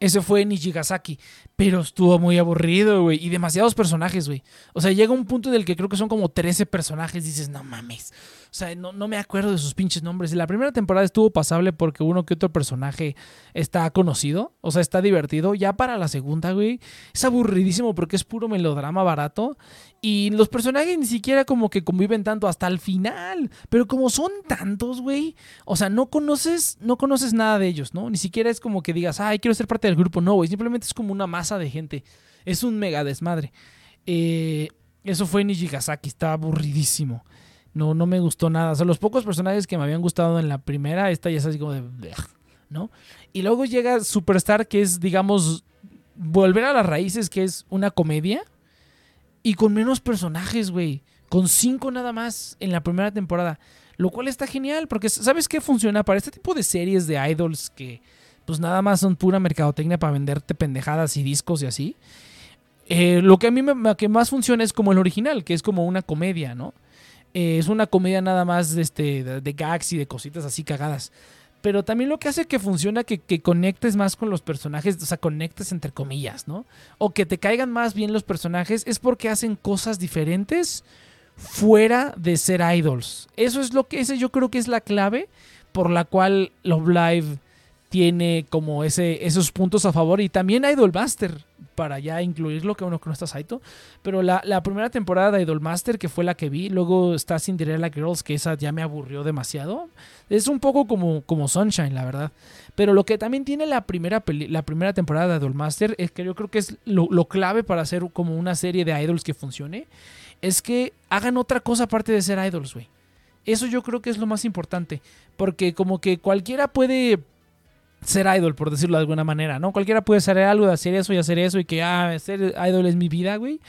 Ese fue Nishigasaki. Pero estuvo muy aburrido, güey. Y demasiados personajes, güey. O sea, llega un punto en el que creo que son como 13 personajes. Dices, no mames. O sea, no, no, me acuerdo de sus pinches nombres. La primera temporada estuvo pasable porque uno que otro personaje está conocido. O sea, está divertido. Ya para la segunda, güey, es aburridísimo porque es puro melodrama barato. Y los personajes ni siquiera como que conviven tanto hasta el final. Pero como son tantos, güey. O sea, no conoces, no conoces nada de ellos, ¿no? Ni siquiera es como que digas, ay, quiero ser parte del grupo. No, güey. Simplemente es como una masa de gente. Es un mega desmadre. Eh, eso fue Nishigasaki. Está aburridísimo. No, no me gustó nada. O sea, los pocos personajes que me habían gustado en la primera, esta ya es así como de. ¿No? Y luego llega Superstar, que es, digamos, volver a las raíces, que es una comedia. Y con menos personajes, güey. Con cinco nada más en la primera temporada. Lo cual está genial, porque ¿sabes qué funciona? Para este tipo de series de idols que pues nada más son pura mercadotecnia para venderte pendejadas y discos y así. Eh, lo que a mí me, que más funciona es como el original, que es como una comedia, ¿no? Eh, es una comedia nada más este, de, gags y de cositas así cagadas. Pero también lo que hace que funciona que, que conectes más con los personajes, o sea, conectes entre comillas, ¿no? O que te caigan más bien los personajes es porque hacen cosas diferentes fuera de ser idols. Eso es lo que, ese yo creo que es la clave por la cual Love Live tiene como ese, esos puntos a favor. Y también Idolmaster, para ya incluirlo, que uno que no está Saito. Pero la, primera temporada de Idolmaster, que fue la que vi, luego está Cinderella Girls, que esa ya me aburrió demasiado. Es un poco como, como Sunshine, la verdad. Pero lo que también tiene la primera, la primera temporada de Idolmaster, es que yo creo que es lo, lo clave para hacer como una serie de idols que funcione, es que hagan otra cosa aparte de ser idols, güey. Eso yo creo que es lo más importante. Porque como que cualquiera puede ser idol, por decirlo de alguna manera, ¿no? Cualquiera puede hacer algo de hacer eso y hacer eso y que, ah, ser idol es mi vida, güey.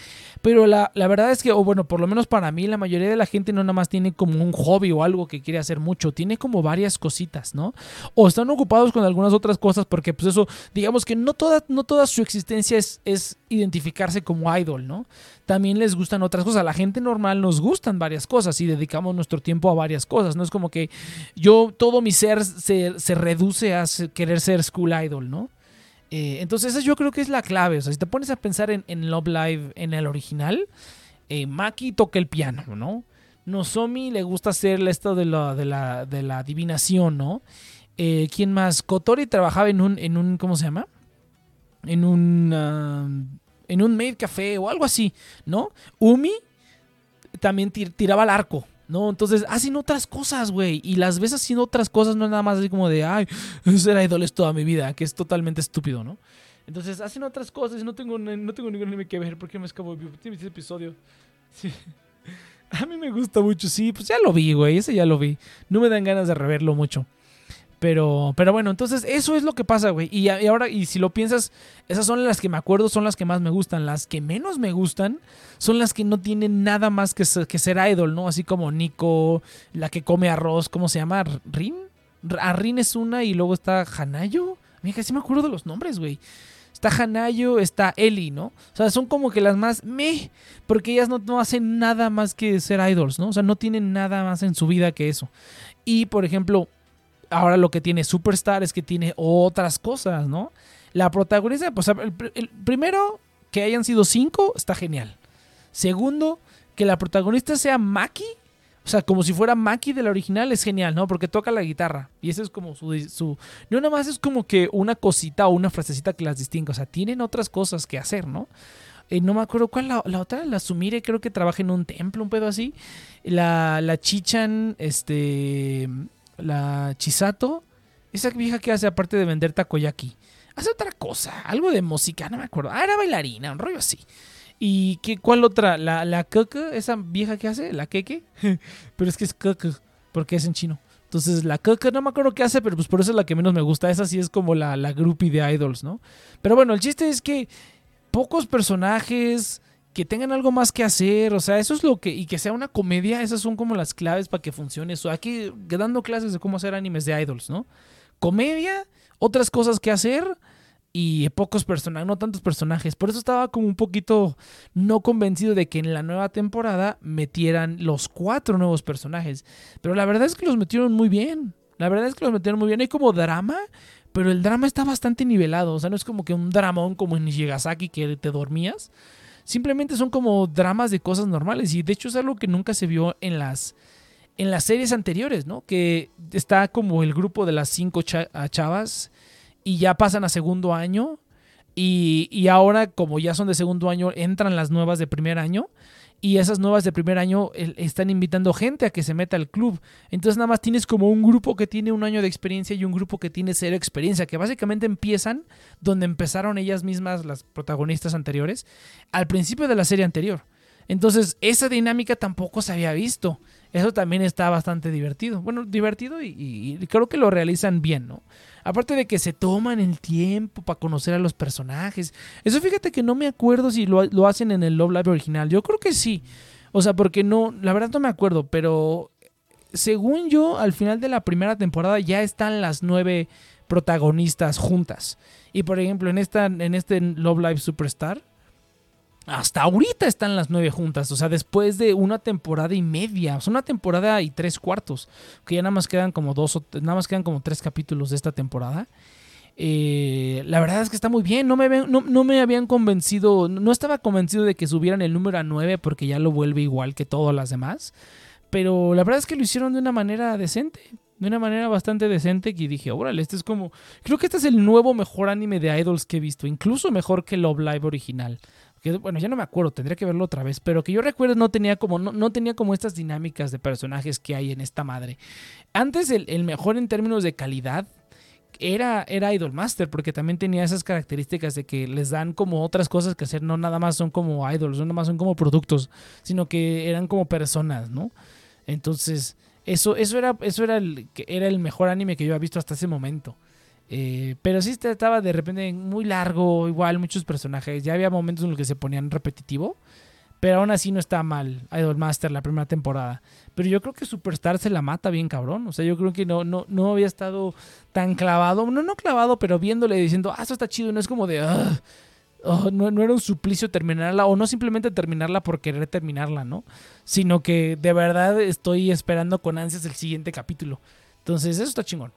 Pero la, la, verdad es que, o bueno, por lo menos para mí, la mayoría de la gente no nada más tiene como un hobby o algo que quiere hacer mucho, tiene como varias cositas, ¿no? O están ocupados con algunas otras cosas porque, pues eso, digamos que no toda, no toda su existencia es, es identificarse como idol, ¿no? También les gustan otras cosas. A la gente normal nos gustan varias cosas y dedicamos nuestro tiempo a varias cosas. No es como que yo, todo mi ser se, reduce a querer ser school idol, ¿no? Eh, entonces, esa yo creo que es la clave. O sea, si te pones a pensar en, Love Live en el original, eh, Maki toca el piano, ¿no? Nozomi le gusta hacer esto de la, de la, de la adivinación, ¿no? Eh, ¿Quién más? Kotori trabajaba en un, en un, ¿cómo se llama? En un, ah, en un maid café o algo así, ¿no? Umi también tiraba el arco, ¿no? Entonces hacen otras cosas, güey. Y las ves haciendo otras cosas, no es nada más así como de, ay, ser idoles toda mi vida, que es totalmente estúpido, ¿no? Entonces hacen otras cosas y no tengo, no tengo ningún anime que ver porque me escabo de este episodio. Sí. A mí me gusta mucho, sí, pues ya lo vi, güey, ese ya lo vi. No me dan ganas de reverlo mucho. Pero, pero bueno, entonces eso es lo que pasa, güey. Y, ahora, y si lo piensas, esas son las que me acuerdo, son las que más me gustan. Las que menos me gustan son las que no tienen nada más que ser, que ser idol, ¿no? Así como Nico, la que come arroz, ¿cómo se llama? ¿Rin? A Rin es una y luego está Hanayo. Mira, sí me acuerdo de los nombres, güey. Está Hanayo, está Eli, ¿no? O sea, son como que las más meh, porque ellas no, no hacen nada más que ser idols, ¿no? O sea, no tienen nada más en su vida que eso. Y, por ejemplo, ahora lo que tiene Superstar es que tiene otras cosas, ¿no? La protagonista, pues el, primero, que hayan sido cinco, está genial. Segundo, que la protagonista sea Maki, o sea, como si fuera Maki de la original, es genial, ¿no? Porque toca la guitarra. Y eso es como su, su... No nada más es como que una cosita o una frasecita que las distinga. O sea, tienen otras cosas que hacer, ¿no? Eh, no me acuerdo cuál la, la, otra, la Sumire, creo que trabaja en un templo, un pedo así. La, la Chichan, este la Chisato, esa vieja que hace aparte de vender takoyaki, hace otra cosa, algo de música, no me acuerdo. Ah, era bailarina, un rollo así. ¿Y qué, cuál otra? La, la Keke, esa vieja que hace, la Keke, pero es que es Keke, porque es en chino. Entonces la Keke no me acuerdo qué hace, pero pues por eso es la que menos me gusta. Esa sí es como la, la groupie de idols, ¿no? Pero bueno, el chiste es que pocos personajes, que tengan algo más que hacer, o sea, eso es lo que, y que sea una comedia, esas son como las claves para que funcione eso. Aquí dando clases de cómo hacer animes de idols, ¿no? Comedia, otras cosas que hacer y pocos personajes, no tantos personajes. Por eso estaba como un poquito no convencido de que en la nueva temporada metieran los cuatro nuevos personajes. Pero la verdad es que los metieron muy bien. La verdad es que los metieron muy bien. Hay como drama, pero el drama está bastante nivelado. O sea, no es como que un dramón como en Nishigasaki que te dormías simplemente son como dramas de cosas normales y de hecho es algo que nunca se vio en las en las series anteriores, ¿no? Que está como el grupo de las cinco chavas y ya pasan a segundo año y, y, ahora como ya son de segundo año entran las nuevas de primer año y esas nuevas de primer año están invitando gente a que se meta al club. Entonces nada más tienes como un grupo que tiene un año de experiencia y un grupo que tiene cero experiencia, que básicamente empiezan donde empezaron ellas mismas, las protagonistas anteriores, al principio de la serie anterior. Entonces esa dinámica tampoco se había visto. Eso también está bastante divertido. Bueno, divertido y creo que lo realizan bien, ¿no? Aparte de que se toman el tiempo para conocer a los personajes. Eso fíjate que no me acuerdo si lo, hacen en el Love Live original. Yo creo que sí. O sea, porque no, la verdad no me acuerdo, pero según yo, al final de la primera temporada ya están las nueve protagonistas juntas. Y por ejemplo, en, esta, en este Love Live Superstar, hasta ahorita están las nueve juntas, o sea, después de una temporada y media, o sea, una temporada y tres cuartos, que ya nada más quedan como dos, o, nada más quedan como tres capítulos de esta temporada. Eh, la verdad es que está muy bien, no me, habían, no, me habían convencido, no estaba convencido de que subieran el número a nueve porque ya lo vuelve igual que todas las demás, pero la verdad es que lo hicieron de una manera decente, de una manera bastante decente y dije, órale, este es como, creo que este es el nuevo mejor anime de idols que he visto, incluso mejor que Love Live original bueno, ya no me acuerdo, tendría que verlo otra vez, pero que yo recuerdo no tenía como, no, tenía como estas dinámicas de personajes que hay en esta madre. Antes el, mejor en términos de calidad era, era Idolmaster, porque también tenía esas características de que les dan como otras cosas que hacer, no nada más son como idols, no nada más son como productos, sino que eran como personas, ¿no? Entonces, eso, eso era, eso era el, era el mejor anime que yo había visto hasta ese momento. Eh, pero sí estaba de repente muy largo, igual muchos personajes. Ya había momentos en los que se ponían repetitivo. Pero aún así no está mal Idolmaster la primera temporada. Pero yo creo que Superstar se la mata bien cabrón. O sea, yo creo que no, no, no había estado tan clavado. No, no clavado, pero viéndole diciendo, ah, esto está chido. No es como de, ah, oh, no, no, era un suplicio terminarla. O no simplemente terminarla por querer terminarla, ¿no? Sino que de verdad estoy esperando con ansias el siguiente capítulo. Entonces, eso está chingón.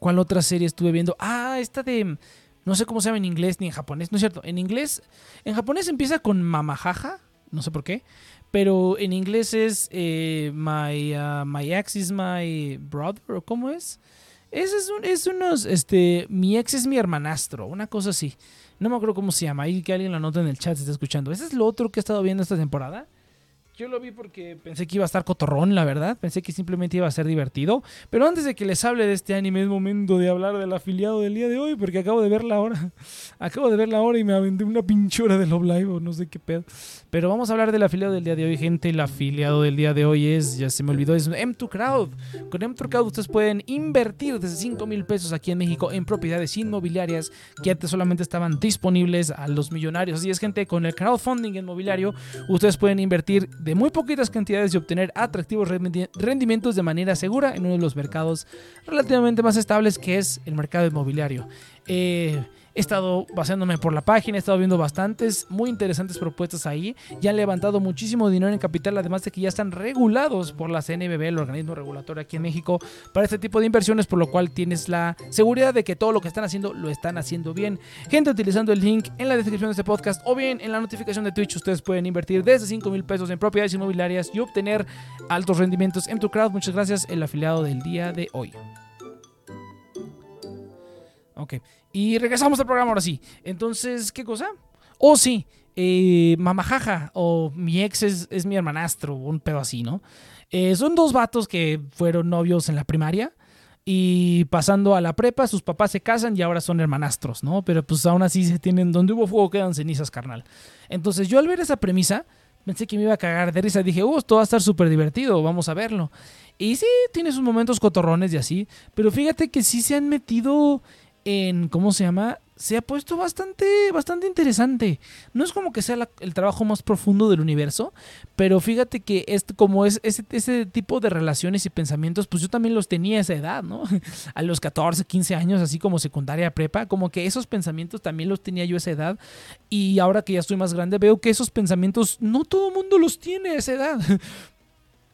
¿Cuál otra serie estuve viendo? Ah, esta de... No sé cómo se llama en inglés ni en japonés, no es cierto. En inglés, en japonés empieza con mamajaja, no sé por qué, pero en inglés es eh, my, uh, my ex is my brother, ¿o cómo es? Es, es, es, unos, este, mi ex es mi hermanastro, una cosa así. No me acuerdo cómo se llama, ahí que alguien lo nota en el chat, se está escuchando. Ese es lo otro que he estado viendo esta temporada. Yo lo vi porque pensé que iba a estar cotorrón, la verdad. Pensé que simplemente iba a ser divertido. Pero antes de que les hable de este anime, es momento de hablar del afiliado del día de hoy, porque acabo de ver la hora. Acabo de ver la hora y me aventé una pinchura de Love Live, o no sé qué pedo. Pero vamos a hablar del afiliado del día de hoy, gente. El afiliado del día de hoy es, ya se me olvidó, es M2 Crowd. Con M2 Crowd ustedes pueden invertir desde 5 mil pesos aquí en México en propiedades inmobiliarias que antes solamente estaban disponibles a los millonarios. Así es, gente, con el crowdfunding inmobiliario, ustedes pueden invertir muy poquitas cantidades y obtener atractivos rendimientos de manera segura en uno de los mercados relativamente más estables que es el mercado inmobiliario. Eh, He estado basándome por la página, he estado viendo bastantes muy interesantes propuestas ahí. Ya han levantado muchísimo dinero en capital, además de que ya están regulados por la CNBB, el organismo regulatorio aquí en México, para este tipo de inversiones, por lo cual tienes la seguridad de que todo lo que están haciendo lo están haciendo bien. Gente, utilizando el link en la descripción de este podcast o bien en la notificación de Twitch, ustedes pueden invertir desde 5 mil pesos en propiedades inmobiliarias y obtener altos rendimientos en tu crowd. Muchas gracias, el afiliado del día de hoy. Ok. Y regresamos al programa ahora sí. Entonces, ¿qué cosa? Oh, sí. Eh, mamajaja o mi ex es, mi hermanastro, un pedo así, ¿no? Eh, son dos vatos que fueron novios en la primaria y pasando a la prepa, sus papás se casan y ahora son hermanastros, ¿no? Pero pues aún así se tienen, donde hubo fuego quedan cenizas, carnal. Entonces yo al ver esa premisa, pensé que me iba a cagar de risa. Dije, uh, esto va a estar súper divertido, vamos a verlo. Y sí, tiene sus momentos cotorrones y así, pero fíjate que sí se han metido en, ¿cómo se llama? Se ha puesto bastante, bastante interesante. No es como que sea el trabajo más profundo del universo, pero fíjate que este, como es ese, ese, tipo de relaciones y pensamientos, pues yo también los tenía a esa edad, ¿no? A los 14, 15 años, así como secundaria, prepa, como que esos pensamientos también los tenía yo a esa edad. Y ahora que ya estoy más grande, veo que esos pensamientos no todo el mundo los tiene a esa edad.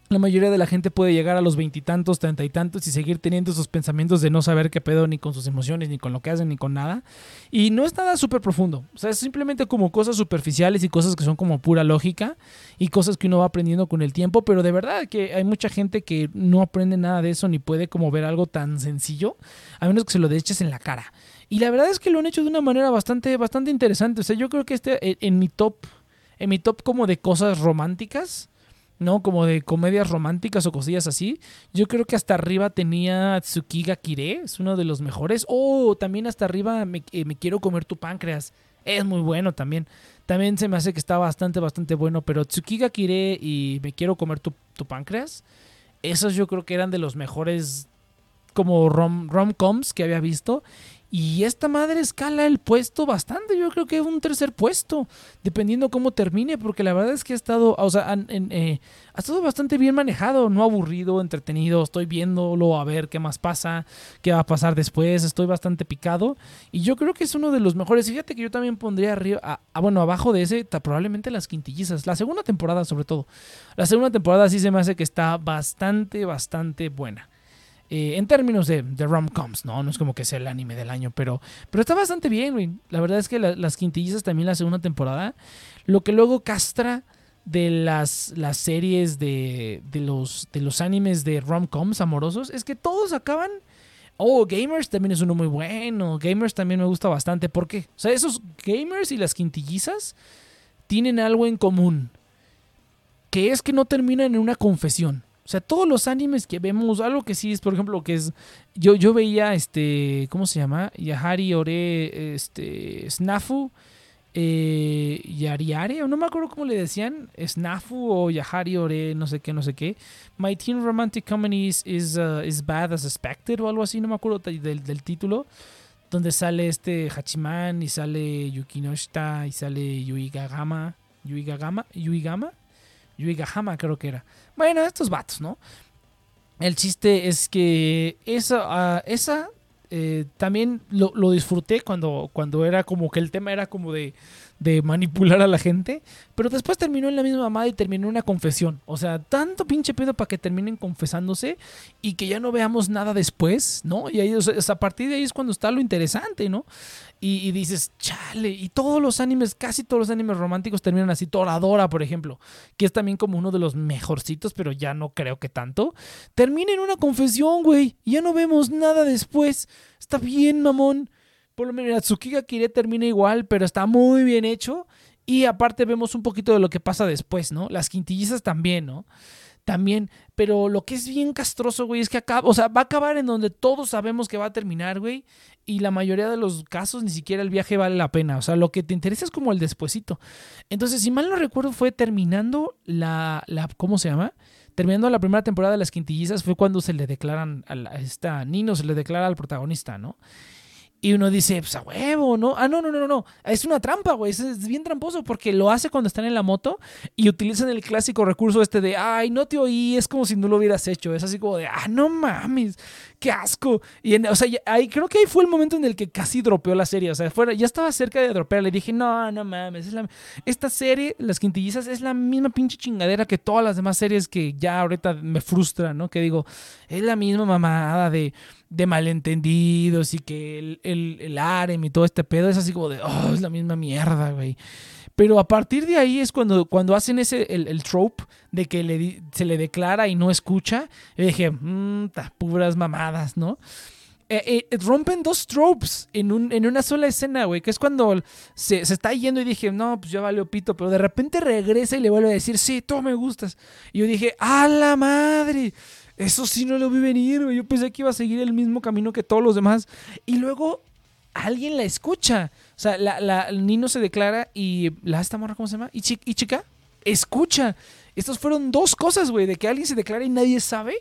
La mayoría de la gente puede llegar a los veintitantos, treinta y tantos y seguir teniendo esos pensamientos de no saber qué pedo ni con sus emociones, ni con lo que hacen, ni con nada. Y no es nada súper profundo. O sea, es simplemente como cosas superficiales y cosas que son como pura lógica y cosas que uno va aprendiendo con el tiempo. Pero de verdad que hay mucha gente que no aprende nada de eso ni puede como ver algo tan sencillo, a menos que se lo eches en la cara. Y la verdad es que lo han hecho de una manera bastante, bastante interesante. O sea, yo creo que este en mi top, en mi top como de cosas románticas ¿no? Como de comedias románticas o cosillas así. Yo creo que hasta arriba tenía Tsukiga Kire, es uno de los mejores. Oh, también hasta arriba me, eh, quiero comer tu páncreas. Es muy bueno también. También se me hace que está bastante, bastante bueno. Pero Tsukiga Kire y me quiero comer tu, tu páncreas. Esos yo creo que eran de los mejores como rom-coms que había visto. Y esta madre escala el puesto bastante, yo creo que un tercer puesto, dependiendo cómo termine, porque la verdad es que ha estado, o sea, eh, ha estado bastante bien manejado, no aburrido, entretenido, estoy viéndolo a ver qué más pasa, qué va a pasar después, estoy bastante picado y yo creo que es uno de los mejores. Fíjate que yo también pondría arriba, bueno, abajo de ese, probablemente las quintillizas, la segunda temporada sobre todo. La segunda temporada sí se me hace que está bastante, bastante buena. Eh, en términos de, de rom-coms, ¿no? No es como que sea el anime del año, pero, pero está bastante bien, güey. La verdad es que las quintillizas también la segunda temporada. Lo que luego castra de las, las series de, de, los, de los animes de rom-coms amorosos es que todos acaban... Oh, Gamers también es uno muy bueno. Gamers también me gusta bastante. ¿Por qué? O sea, esos Gamers y las quintillizas tienen algo en común. Que es que no terminan en una confesión. O sea, todos los animes que vemos, algo que sí es, por ejemplo, que es. Yo, yo veía este. ¿Cómo se llama? Yahari Ore. Este. Snafu. Eh, Yariare, no me acuerdo cómo le decían. Snafu o Yahari Ore, no sé qué, no sé qué. My Teen Romantic Comedy is, uh, is, Bad as Expected o algo así, no me acuerdo del, del título. Donde sale este Hachiman y sale Yukinoshita y sale Yuigagama. Yuigagama. Yuigama. Yuigahama creo que era. Bueno, estos vatos, ¿no? El chiste es que esa, ah, esa eh, también lo, lo, disfruté cuando, cuando era como que el tema era como de de manipular a la gente, pero después terminó en la misma mamada y terminó en una confesión. O sea, tanto pinche pedo para que terminen confesándose y que ya no veamos nada después, ¿no? Y ahí, a partir de ahí es cuando está lo interesante, ¿no? Y, dices, chale, y todos los animes, casi todos los animes románticos terminan así. Toradora, por ejemplo, que es también como uno de los mejorcitos, pero ya no creo que tanto. Termina en una confesión, güey, ya no vemos nada después. Está bien, mamón. Por lo menos Tsukiga Kire termina igual, pero está muy bien hecho. Y aparte vemos un poquito de lo que pasa después, ¿no? Las quintillizas también, ¿no? También, pero lo que es bien castroso, güey, es que acaba, o sea, va a acabar en donde todos sabemos que va a terminar, güey, y la mayoría de los casos ni siquiera el viaje vale la pena, o sea, lo que te interesa es como el despuesito. Entonces, si mal no recuerdo, fue terminando la, la ¿cómo se llama? Terminando la primera temporada de Las Quintillizas fue cuando se le declaran a, a esta Nino, se le declara al protagonista, ¿no? Y uno dice, pues a huevo, ¿no? Ah, no, no, no, no. Es una trampa, güey. Es, bien tramposo porque lo hace cuando están en la moto y utilizan el clásico recurso este de, ay, no te oí, es como si no lo hubieras hecho. Es así como de, ah, no mames, asco. Y, en, o sea, ahí, creo que ahí fue el momento en el que casi dropeó la serie. O sea, fuera, ya estaba cerca de dropear. Le dije, no, no mames. Es la, esta serie, Las Quintillizas, es la misma pinche chingadera que todas las demás series que ya ahorita me frustran, ¿no? Que digo, es la misma mamada de de malentendidos y que el, el, el harem y todo este pedo es así como de, oh, es la misma mierda, güey. Pero a partir de ahí es cuando, cuando hacen ese, el, el trope de que le, se le declara y no escucha. Y dije, mmm, puras mamadas, ¿no? Eh, eh, rompen dos tropes en, un, en una sola escena, güey, que es cuando se, se, está yendo y dije, no, pues ya valió pito, pero de repente regresa y le vuelve a decir, sí, tú me gustas. Y yo dije, ¡a la madre! Eso sí no lo vi venir, güey. Yo pensé que iba a seguir el mismo camino que todos los demás. Y luego alguien la escucha. O sea, la, la Nino se declara y la esta morra, ¿cómo se llama? ¿Y, chica? Escucha. Estas fueron dos cosas, güey, de que alguien se declara y nadie sabe.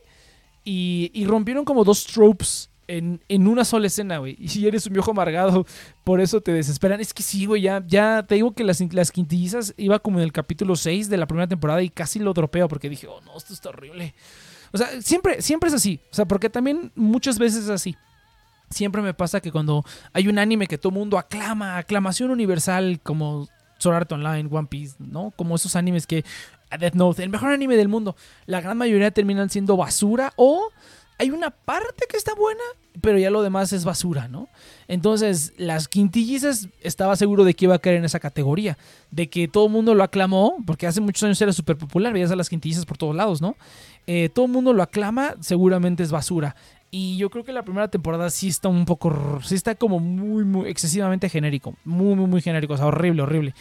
Y, y rompieron como dos tropes en, en, una sola escena, güey. Y si eres un viejo amargado, por eso te desesperan. Es que sí, güey, ya, ya te digo que las, las quintillizas iba como en el capítulo 6 de la primera temporada y casi lo dropeo porque dije, oh no, esto está horrible. O sea, siempre, siempre es así. O sea, porque también muchas veces es así. Siempre me pasa que cuando hay un anime que todo mundo aclama, aclamación universal, como Sword Art Online, One Piece, ¿no? Como esos animes que. Death Note, el mejor anime del mundo. La gran mayoría terminan siendo basura o hay una parte que está buena, pero ya lo demás es basura, ¿no? Entonces, las quintillizas estaba seguro de que iba a caer en esa categoría, de que todo el mundo lo aclamó, porque hace muchos años era súper popular, veías a las quintillizas por todos lados, ¿no? Eh, todo el mundo lo aclama, seguramente es basura. Y yo creo que la primera temporada sí está un poco, sí está como muy, muy excesivamente genérico, muy, muy, muy genérico, o sea, horrible, horrible.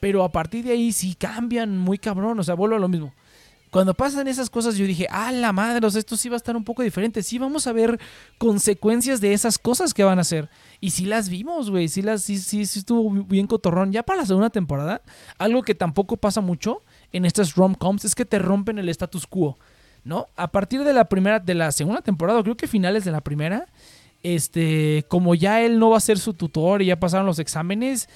Pero a partir de ahí sí cambian muy cabrón, o sea, vuelvo a lo mismo cuando pasan esas cosas yo dije, ah, la madre, o sea, esto sí va a estar un poco diferente, sí vamos a ver consecuencias de esas cosas que van a hacer. Y sí las vimos, güey, sí, las, sí, sí, sí estuvo bien cotorrón. Ya para la segunda temporada, algo que tampoco pasa mucho en estas rom-coms es que te rompen el status quo, ¿no? A partir de la primera, de la segunda temporada, creo que finales de la primera, este, como ya él no va a ser su tutor y ya pasaron los exámenes,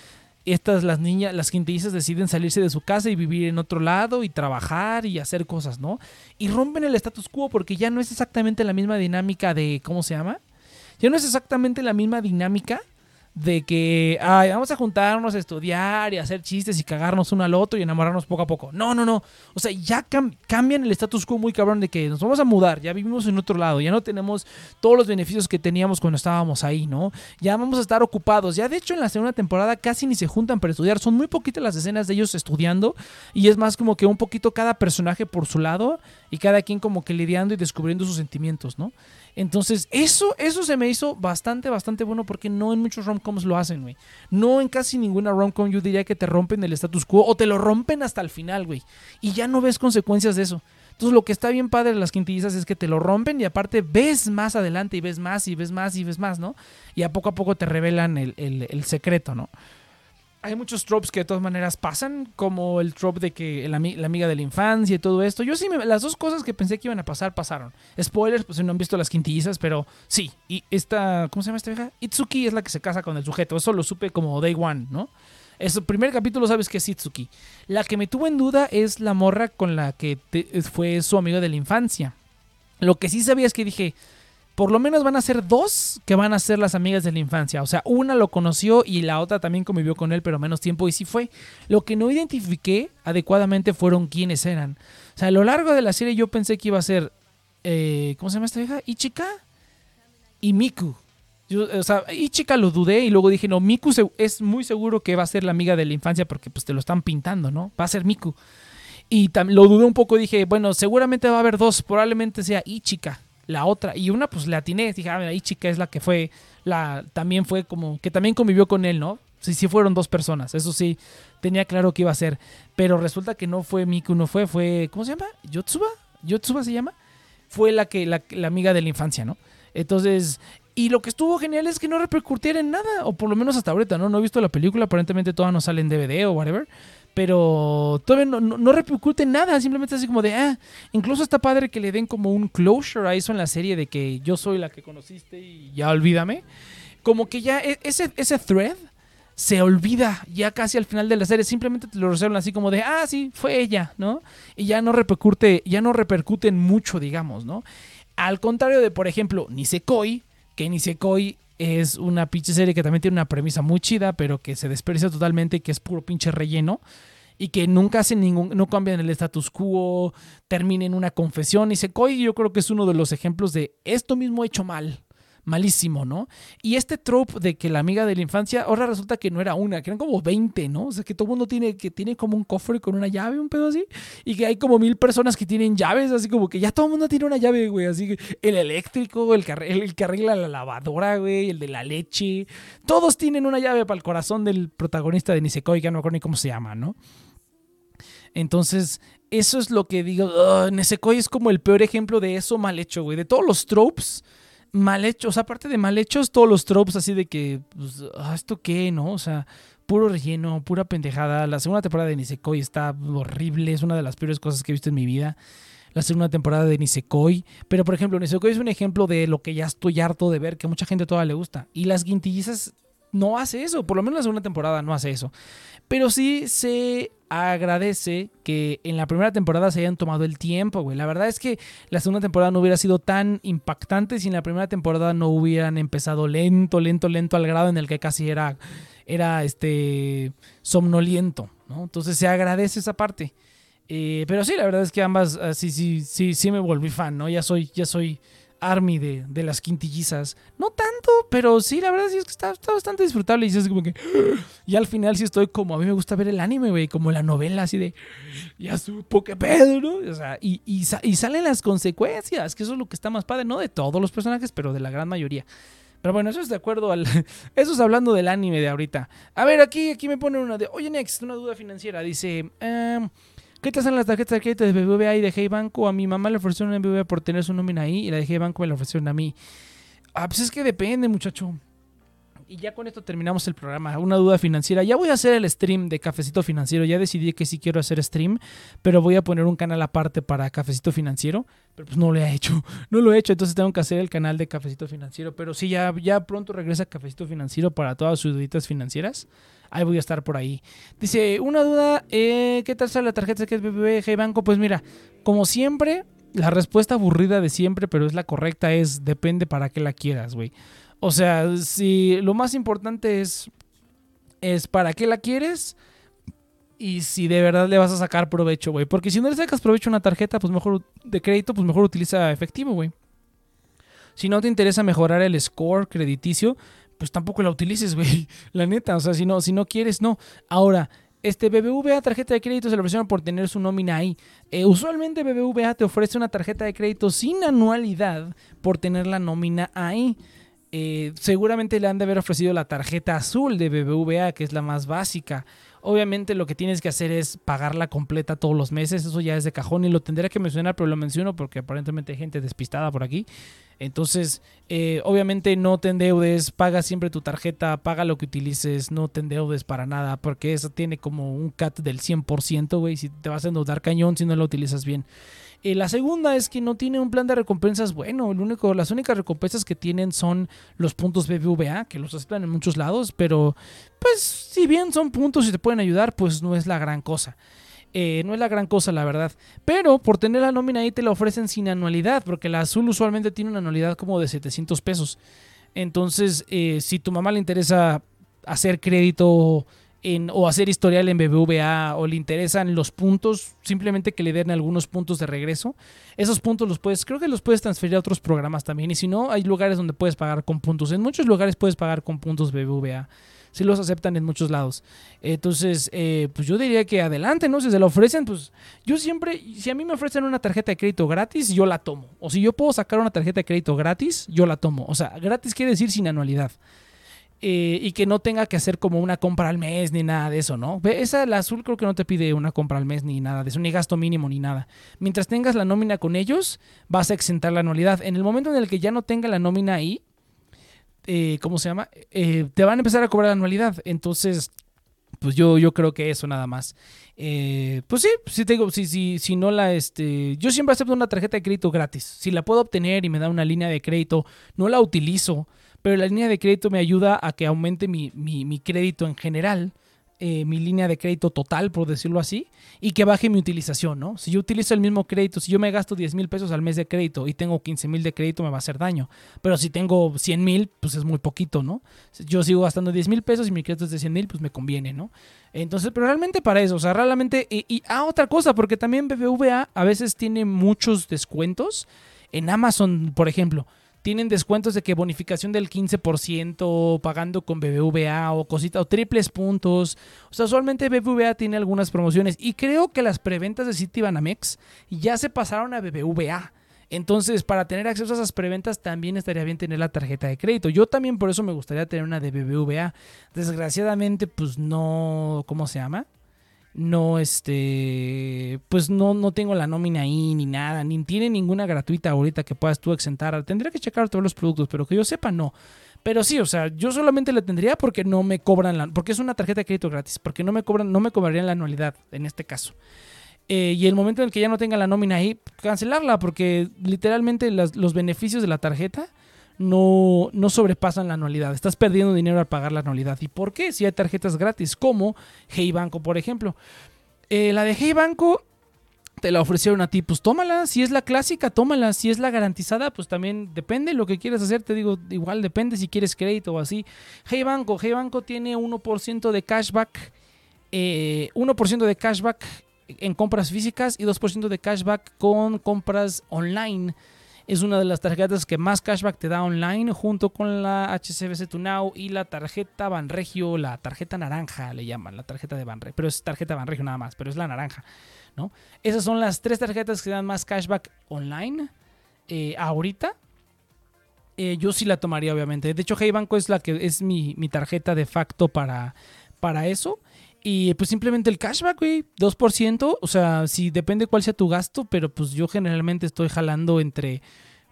estas las niñas, las quintillizas deciden salirse de su casa y vivir en otro lado y trabajar y hacer cosas, ¿no? Y rompen el status quo porque ya no es exactamente la misma dinámica de, ¿cómo se llama? Ya no es exactamente la misma dinámica de que ay, vamos a juntarnos a estudiar y hacer chistes y cagarnos uno al otro y enamorarnos poco a poco. No, no, no. O sea, ya cambian el status quo muy cabrón de que nos vamos a mudar, ya vivimos en otro lado, ya no tenemos todos los beneficios que teníamos cuando estábamos ahí, ¿no? Ya vamos a estar ocupados. Ya de hecho en la segunda temporada casi ni se juntan para estudiar, son muy poquitas las escenas de ellos estudiando y es más como que un poquito cada personaje por su lado y cada quien como que lidiando y descubriendo sus sentimientos, ¿no? Entonces, eso, eso se me hizo bastante, bastante bueno porque no en muchos romcoms lo hacen, güey. No en casi ninguna romcom yo diría que te rompen el status quo o te lo rompen hasta el final, güey. Y ya no ves consecuencias de eso. Entonces, lo que está bien padre de las quintillizas es que te lo rompen y aparte ves más adelante y ves más y ves más y ves más, ¿no? Y a poco a poco te revelan el, el, el secreto, ¿no? Hay muchos tropes que de todas maneras pasan, como el trope de que la, amiga de la infancia y todo esto. Yo sí, me, las dos cosas que pensé que iban a pasar, pasaron. Spoilers, pues si no han visto las quintillizas, pero sí. Y esta, ¿cómo se llama esta vieja? Itsuki es la que se casa con el sujeto. Eso lo supe como day one, ¿no? Es el primer capítulo sabes que es Itsuki. La que me tuvo en duda es la morra con la que fue su amiga de la infancia. Lo que sí sabía es que dije, por lo menos van a ser dos que van a ser las amigas de la infancia. O sea, una lo conoció y la otra también convivió con él, pero menos tiempo y sí fue. Lo que no identifiqué adecuadamente fueron quiénes eran. O sea, a lo largo de la serie yo pensé que iba a ser, eh, ¿cómo se llama esta vieja? Ichika y Miku. o sea, Ichika lo dudé y luego dije, no, Miku es muy seguro que va a ser la amiga de la infancia porque pues te lo están pintando, ¿no? Va a ser Miku. Y lo dudé un poco, dije, bueno, seguramente va a haber dos, probablemente sea Ichika la otra. Y una, pues le atiné. Dije, ah, ahí chica es la que fue, la, también fue como, que también convivió con él, ¿no? Sí, sí fueron dos personas. Eso sí, tenía claro que iba a ser. Pero resulta que no fue Miku, no fue, fue. ¿Cómo se llama? ¿Yotsuba? ¿Yotsuba se llama? Fue la que, la, la amiga de la infancia, ¿no? Entonces, y lo que estuvo genial es que no repercutiera en nada, o por lo menos hasta ahorita, ¿no? No he visto la película, aparentemente toda no sale en DVD o whatever, pero todavía no, no, repercute en nada, simplemente así como de, ah, incluso está padre que le den como un closure a eso en la serie de que yo soy la que conociste y ya olvídame. Como que ya e, ese, ese thread se olvida ya casi al final de la serie, simplemente te lo resuelven así como de, ah, sí, fue ella, ¿no? Y ya no repercute, ya no repercuten mucho, digamos, ¿no? Al contrario de, por ejemplo, Nisekoi, que Nisekoi es una pinche serie que también tiene una premisa muy chida, pero que se desperdicia totalmente, que es puro pinche relleno. Y que nunca hacen ningún, no cambian el status quo, termina en una confesión. Nisekoi yo creo que es uno de los ejemplos de esto mismo hecho mal malísimo, ¿no? Y este trope de que la amiga de la infancia, ahora resulta que no era una, que eran como 20, ¿no? O sea, que todo el mundo tiene, que tiene como un cofre con una llave, un pedo así, y que hay como mil personas que tienen llaves, así como que ya todo el mundo tiene una llave, güey, así que el eléctrico, el que, el arregla la lavadora, güey, el de la leche, todos tienen una llave para el corazón del protagonista de Nisekoi, que no me acuerdo ni cómo se llama, ¿no? Entonces, eso es lo que digo, Nisekoi es como el peor ejemplo de eso mal hecho, güey, de todos los tropes mal hechos, aparte de mal hechos, todos los tropes así de que, pues, ah, ¿esto qué, no? O sea, puro relleno, pura pendejada. La segunda temporada de Nisekoi está horrible, es una de las peores cosas que he visto en mi vida. La segunda temporada de Nisekoi. Pero, por ejemplo, Nisekoi es un ejemplo de lo que ya estoy harto de ver, que a mucha gente todavía le gusta. Y las guintillizas no hace eso, por lo menos la segunda temporada no hace eso. Pero sí se agradece que en la primera temporada se hayan tomado el tiempo, güey. La verdad es que la segunda temporada no hubiera sido tan impactante si en la primera temporada no hubieran empezado lento, lento, lento al grado en el que casi era, era este, somnoliento, ¿no? Entonces se agradece esa parte. Eh, pero sí, la verdad es que ambas, ah, sí, sí, sí, sí me volví fan, ¿no? Ya soy, ya soy army de, de, las quintillizas. No tanto, pero sí, la verdad sí es que está, bastante disfrutable. Y es como que. Y al final sí estoy como. A mí me gusta ver el anime, güey. Como la novela, así de. Ya supo qué pedo, ¿no? O sea, y, y, y, salen las consecuencias, que eso es lo que está más padre, no de todos los personajes, pero de la gran mayoría. Pero bueno, eso es de acuerdo al. Eso es hablando del anime de ahorita. A ver, aquí, aquí me ponen una de. Oye, Next, una duda financiera. Dice. Em, ¿Qué te hacen las tarjetas de crédito de BBVA y de Hey Banco? A mi mamá le ofrecieron en BBVA por tener su nómina ahí y la de Hey Banco me la ofrecieron a mí. Ah, pues es que depende, muchacho. Y ya con esto terminamos el programa. Una duda financiera. Ya voy a hacer el stream de Cafecito Financiero. Ya decidí que sí quiero hacer stream, pero voy a poner un canal aparte para Cafecito Financiero. Pero pues no lo he hecho. No lo he hecho, entonces tengo que hacer el canal de Cafecito Financiero. Pero sí, ya, ya pronto regresa Cafecito Financiero para todas sus duditas financieras. Ahí voy a estar por ahí. Dice, una duda, eh, ¿qué tal sale la tarjeta que es BBVA Banco? Pues mira, como siempre, la respuesta aburrida de siempre, pero es la correcta, es depende para qué la quieras, güey. O sea, si lo más importante es, es para qué la quieres y si de verdad le vas a sacar provecho, güey. Porque si no le sacas provecho a una tarjeta, pues mejor de crédito, pues mejor utiliza efectivo, güey. Si no te interesa mejorar el score crediticio, pues tampoco la utilices, güey. La neta, o sea, si no, si no quieres, no. Ahora, este BBVA tarjeta de crédito se le ofrecieron por tener su nómina ahí. Eh, usualmente BBVA te ofrece una tarjeta de crédito sin anualidad por tener la nómina ahí. Eh, seguramente le han de haber ofrecido la tarjeta azul de BBVA, que es la más básica. Obviamente lo que tienes que hacer es pagarla completa todos los meses, eso ya es de cajón y lo tendría que mencionar, pero lo menciono porque aparentemente hay gente despistada por aquí. Entonces, eh, obviamente no te endeudes, paga siempre tu tarjeta, paga lo que utilices, no te endeudes para nada, porque eso tiene como un cut del 100%, güey, si te vas a endeudar cañón si no lo utilizas bien. Eh, la segunda es que no tiene un plan de recompensas bueno. Las únicas recompensas que tienen son los puntos BBVA, que los aceptan en muchos lados, pero pues si bien son puntos y te pueden ayudar, pues no es la gran cosa. Eh, no es la gran cosa, la verdad. Pero por tener la nómina ahí te la ofrecen sin anualidad, porque la azul usualmente tiene una anualidad como de 700 pesos. Entonces, eh, si tu mamá le interesa hacer crédito o hacer historial en BBVA o le interesan los puntos, simplemente que le den algunos puntos de regreso. Esos puntos los puedes, creo que los puedes transferir a otros programas también. Y si no, hay lugares donde puedes pagar con puntos. En muchos lugares puedes pagar con puntos BBVA. Si los aceptan en muchos lados. Entonces, eh, pues yo diría que adelante, ¿no? Si se lo ofrecen, pues yo siempre, si a mí me ofrecen una tarjeta de crédito gratis, yo la tomo. O si yo puedo sacar una tarjeta de crédito gratis, yo la tomo. O sea, gratis quiere decir sin anualidad. Eh, y que no tenga que hacer como una compra al mes ni nada de eso, ¿no? Esa, la azul creo que no te pide una compra al mes ni nada de eso, ni gasto mínimo ni nada. Mientras tengas la nómina con ellos, vas a exentar la anualidad. En el momento en el que ya no tenga la nómina ahí, eh, ¿cómo se llama? Eh, te van a empezar a cobrar la anualidad. Entonces, pues yo, yo creo que eso nada más. pues sí, si te digo, si, si, si no la, este, yo siempre acepto una tarjeta de crédito gratis. Si la puedo obtener y me da una línea de crédito, no la utilizo pero la línea de crédito me ayuda a que aumente mi, crédito en general, eh, mi línea de crédito total, por decirlo así, y que baje mi utilización, ¿no? Si yo utilizo el mismo crédito, si yo me gasto 10 mil pesos al mes de crédito y tengo 15 mil de crédito, me va a hacer daño. Pero si tengo 100 mil, pues es muy poquito, ¿no? Yo sigo gastando 10 mil pesos y mi crédito es de 100 mil, pues me conviene, ¿no? Entonces, pero realmente para eso, o sea, realmente... Y, y ah, otra cosa, porque también BBVA a veces tiene muchos descuentos. En Amazon, por ejemplo, tienen descuentos de que bonificación del 15% pagando con BBVA o cositas o triples puntos. O sea, usualmente BBVA tiene algunas promociones y creo que las preventas de Citibanamex ya se pasaron a BBVA. Entonces, para tener acceso a esas preventas también estaría bien tener la tarjeta de crédito. Yo también por eso me gustaría tener una de BBVA. Desgraciadamente, pues no, ¿cómo se llama? No este pues no, no tengo la nómina ahí ni nada, ni tiene ninguna gratuita ahorita que puedas tú exentar. Tendría que checar todos los productos, pero que yo sepa no. Pero sí, o sea, yo solamente la tendría porque no me cobran la, porque es una tarjeta de crédito gratis, porque no me cobran, no me cobrarían la anualidad en este caso. Eh, y el momento en el que ya no tenga la nómina ahí, cancelarla, porque literalmente los beneficios de la tarjeta no, no sobrepasan la anualidad. Estás perdiendo dinero al pagar la anualidad. ¿Y por qué? Si hay tarjetas gratis, como Hey Banco, por ejemplo. Eh, la de Hey Banco te la ofrecieron a ti, pues tómala. Si es la clásica, tómala. Si es la garantizada, pues también depende lo que quieras hacer. Te digo, igual depende si quieres crédito o así. Hey Banco, Hey Banco tiene 1% de cashback. 1% eh, de cashback en compras físicas y 2% de cashback con compras online. Es una de las tarjetas que más cashback te da online junto con la HCBC Tunao y la tarjeta Banregio, la tarjeta naranja le llaman, la tarjeta de Banregio, pero es tarjeta Banregio nada más, pero es la naranja, ¿no? Esas son las tres tarjetas que dan más cashback online eh, ahorita. Eh, yo sí la tomaría, obviamente. De hecho, Hey Banco es la que es mi, tarjeta de facto para, para eso. Y pues simplemente el cashback, güey, 2%. O sea, si depende cuál sea tu gasto, pero pues yo generalmente estoy jalando entre,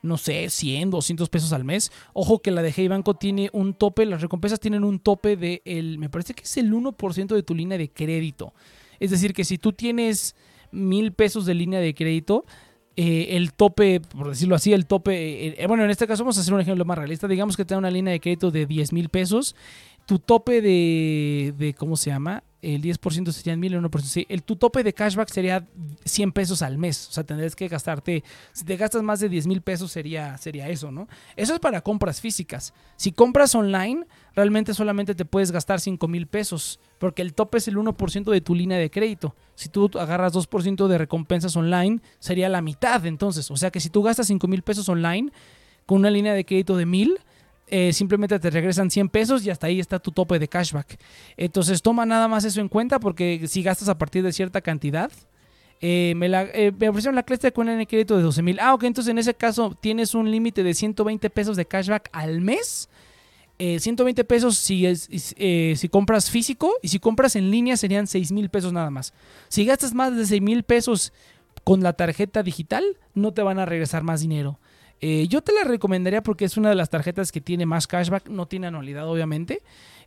no sé, 100, 200 pesos al mes. Ojo que la de Hey Banco tiene un tope, las recompensas tienen un tope de, el, me parece que es el 1% de tu línea de crédito. Es decir, que si tú tienes mil pesos de línea de crédito, eh, el tope, por decirlo así, el tope, eh, eh, bueno, en este caso vamos a hacer un ejemplo más realista, digamos que te da una línea de crédito de 10 mil pesos, tu tope de, de, ¿cómo se llama? El 10% serían 1000 el 1%. Sí, el, tu tope de cashback sería 100 pesos al mes. O sea, tendrías que gastarte, si te gastas más de 10 mil pesos sería, sería eso, ¿no? Eso es para compras físicas. Si compras online, realmente solamente te puedes gastar 5 mil pesos, porque el tope es el 1% de tu línea de crédito. Si tú agarras 2% de recompensas online, sería la mitad entonces. O sea que si tú gastas 5 mil pesos online con una línea de crédito de 1000, eh, simplemente te regresan 100 pesos y hasta ahí está tu tope de cashback. Entonces toma nada más eso en cuenta porque si gastas a partir de cierta cantidad, eh, me, la, eh, me, ofrecieron la clase con el crédito de 12 mil. Ah, ok, entonces en ese caso tienes un límite de 120 pesos de cashback al mes. 120 pesos si, es, si compras físico y si compras en línea serían 6 mil pesos nada más. Si gastas más de 6 mil pesos con la tarjeta digital, no te van a regresar más dinero. Eh, yo te la recomendaría porque es una de las tarjetas que tiene más cashback, no tiene anualidad obviamente.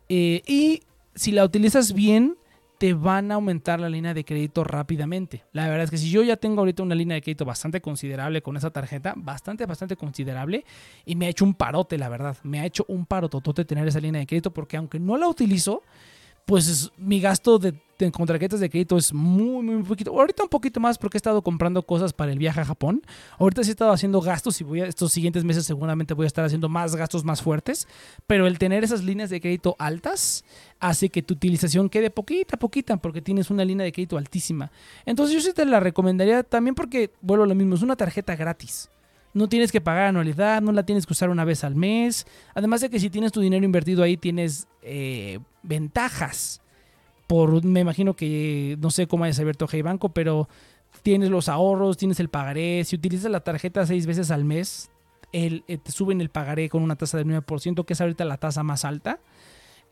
Eh, y si la utilizas bien, te van a aumentar la línea de crédito rápidamente. La verdad es que si yo ya tengo ahorita una línea de crédito bastante considerable con esa tarjeta, bastante, bastante considerable, y me ha hecho un parote, la verdad. Me ha hecho un parototote tener esa línea de crédito porque aunque no la utilizo, pues mi gasto de, con tarjetas de crédito es muy, muy poquito. Ahorita un poquito más porque he estado comprando cosas para el viaje a Japón. Ahorita sí he estado haciendo gastos y voy a, estos siguientes meses seguramente voy a estar haciendo más gastos más fuertes. Pero el tener esas líneas de crédito altas hace que tu utilización quede poquita, poquita, porque tienes una línea de crédito altísima. Entonces yo sí te la recomendaría también porque, vuelvo a lo mismo, es una tarjeta gratis. No tienes que pagar anualidad, no la tienes que usar una vez al mes. Además de que si tienes tu dinero invertido ahí, tienes eh, ventajas. Por, me imagino que no sé cómo hayas abierto Hey Banco, pero tienes los ahorros, tienes el pagaré. Si utilizas la tarjeta seis veces al mes, el, eh, te suben el pagaré con una tasa del 9%, que es ahorita la tasa más alta.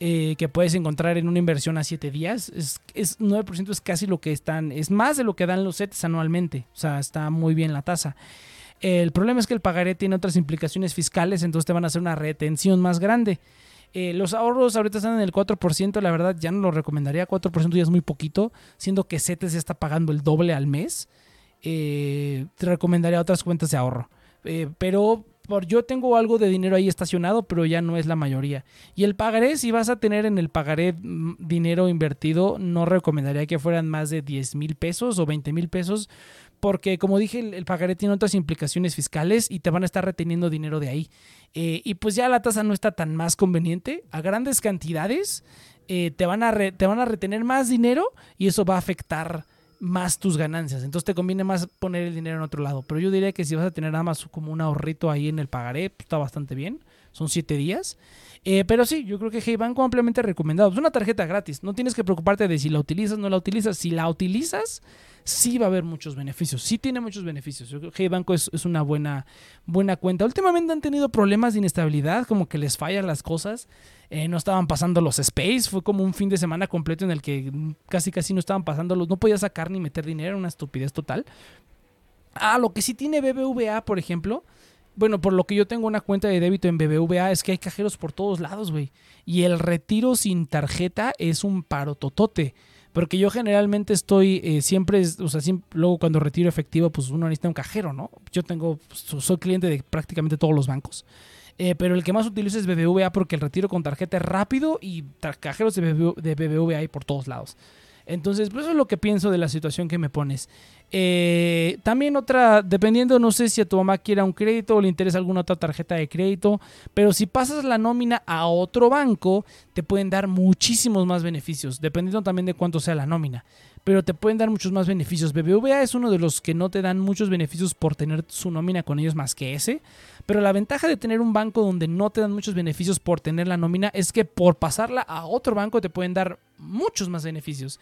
eh, que puedes encontrar en una inversión a 7 días. Es, es 9% es casi lo que están, es más de lo que dan los CETES anualmente. O sea, está muy bien la tasa. El problema es que el pagaré tiene otras implicaciones fiscales, entonces te van a hacer una retención más grande. Eh, los ahorros ahorita están en el 4%, la verdad ya no lo recomendaría, 4% ya es muy poquito, siendo que CETES ya está pagando el doble al mes. Eh, te recomendaría otras cuentas de ahorro. pero por, yo tengo algo de dinero ahí estacionado, pero ya no es la mayoría. Y el pagaré, si vas a tener en el pagaré mm, dinero invertido, no recomendaría que fueran más de 10 mil pesos o 20 mil pesos, porque como dije, el, pagaré tiene otras implicaciones fiscales y te van a estar reteniendo dinero de ahí. Eh, y pues ya la tasa no está tan más conveniente. A grandes cantidades eh, te, van a te van a retener más dinero y eso va a afectar más tus ganancias. Entonces te conviene más poner el dinero en otro lado. Pero yo diría que si vas a tener nada más como un ahorrito ahí en el pagaré, pues, está bastante bien. Son siete días. Eh, pero sí, yo creo que Hey Banco ampliamente recomendado. Es una tarjeta gratis. No tienes que preocuparte de si la utilizas o no la utilizas. Si la utilizas, sí va a haber muchos beneficios. Sí tiene muchos beneficios. Yo creo que Banco es, una buena, buena cuenta. Últimamente han tenido problemas de inestabilidad, como que les fallan las cosas. Eh, no estaban pasando los Space. Fue como un fin de semana completo en el que casi casi no estaban pasando los. No podía sacar ni meter dinero, una estupidez total. Ah, lo que sí tiene BBVA, por ejemplo. Bueno, por lo que yo tengo una cuenta de débito en BBVA es que hay cajeros por todos lados, güey. Y el retiro sin tarjeta es un parototote. Porque yo generalmente estoy eh, siempre, o sea, luego cuando retiro efectivo, pues uno necesita un cajero, ¿no? Yo tengo, pues, soy cliente de prácticamente todos los bancos. Eh, pero el que más utilizo es BBVA porque el retiro con tarjeta es rápido y cajeros de, BBVA hay por todos lados. Entonces, pues eso es lo que pienso de la situación que me pones. Eh, también otra, dependiendo, no sé si a tu mamá quiera un crédito o le interesa alguna otra tarjeta de crédito, pero si pasas la nómina a otro banco, te pueden dar muchísimos más beneficios, dependiendo también de cuánto sea la nómina. Pero te pueden dar muchos más beneficios. BBVA es uno de los que no te dan muchos beneficios por tener su nómina con ellos más que ese. Pero la ventaja de tener un banco donde no te dan muchos beneficios por tener la nómina es que por pasarla a otro banco te pueden dar muchos más beneficios.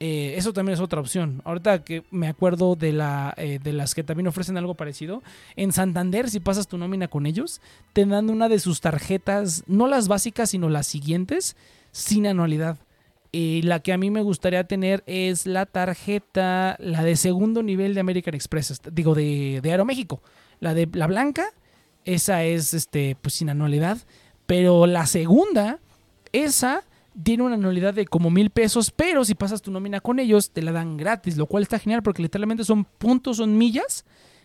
Eh, eso también es otra opción. Ahorita que me acuerdo de, la, eh, de las que también ofrecen algo parecido, en Santander, si pasas tu nómina con ellos, te dan una de sus tarjetas, no las básicas, sino las siguientes, sin anualidad. Y la que a mí me gustaría tener es la tarjeta, la de segundo nivel de American Express, digo, de, de Aeroméxico. La de la blanca, esa es este, pues sin anualidad. Pero la segunda, esa tiene una anualidad de como mil pesos, pero si pasas tu nómina con ellos, te la dan gratis, lo cual está genial porque literalmente son puntos, son millas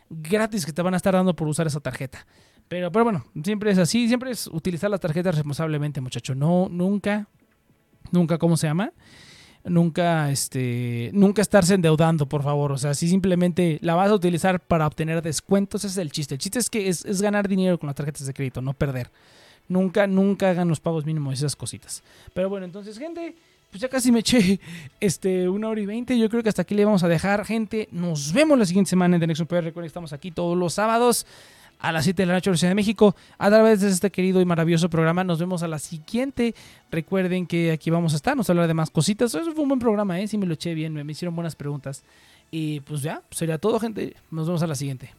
gratis que te van a estar dando por usar esa tarjeta. Pero, pero bueno, siempre es así, siempre es utilizar las tarjetas responsablemente, muchacho. No, nunca, nunca, ¿cómo se llama? Nunca, este, nunca estarse endeudando, por favor. O sea, si simplemente la vas a utilizar para obtener descuentos, ese es el chiste. El chiste es que es, es ganar dinero con las tarjetas de crédito, no perder. Nunca, nunca hagan los pagos mínimos esas cositas. Pero bueno, entonces, gente, pues ya casi me eché este, una hora y veinte. Yo creo que hasta aquí le vamos a dejar, gente. Nos vemos la siguiente semana en The Next. Recuerden, estamos aquí todos los sábados a las 7 de la noche, Ciudad de México, a través de este querido y maravilloso programa. Nos vemos a la siguiente. Recuerden que aquí vamos a estar, nos hablar de más cositas. Eso fue un buen programa, ¿eh? Si me lo eché bien, me hicieron buenas preguntas. Y pues ya, pues, sería todo, gente. Nos vemos a la siguiente.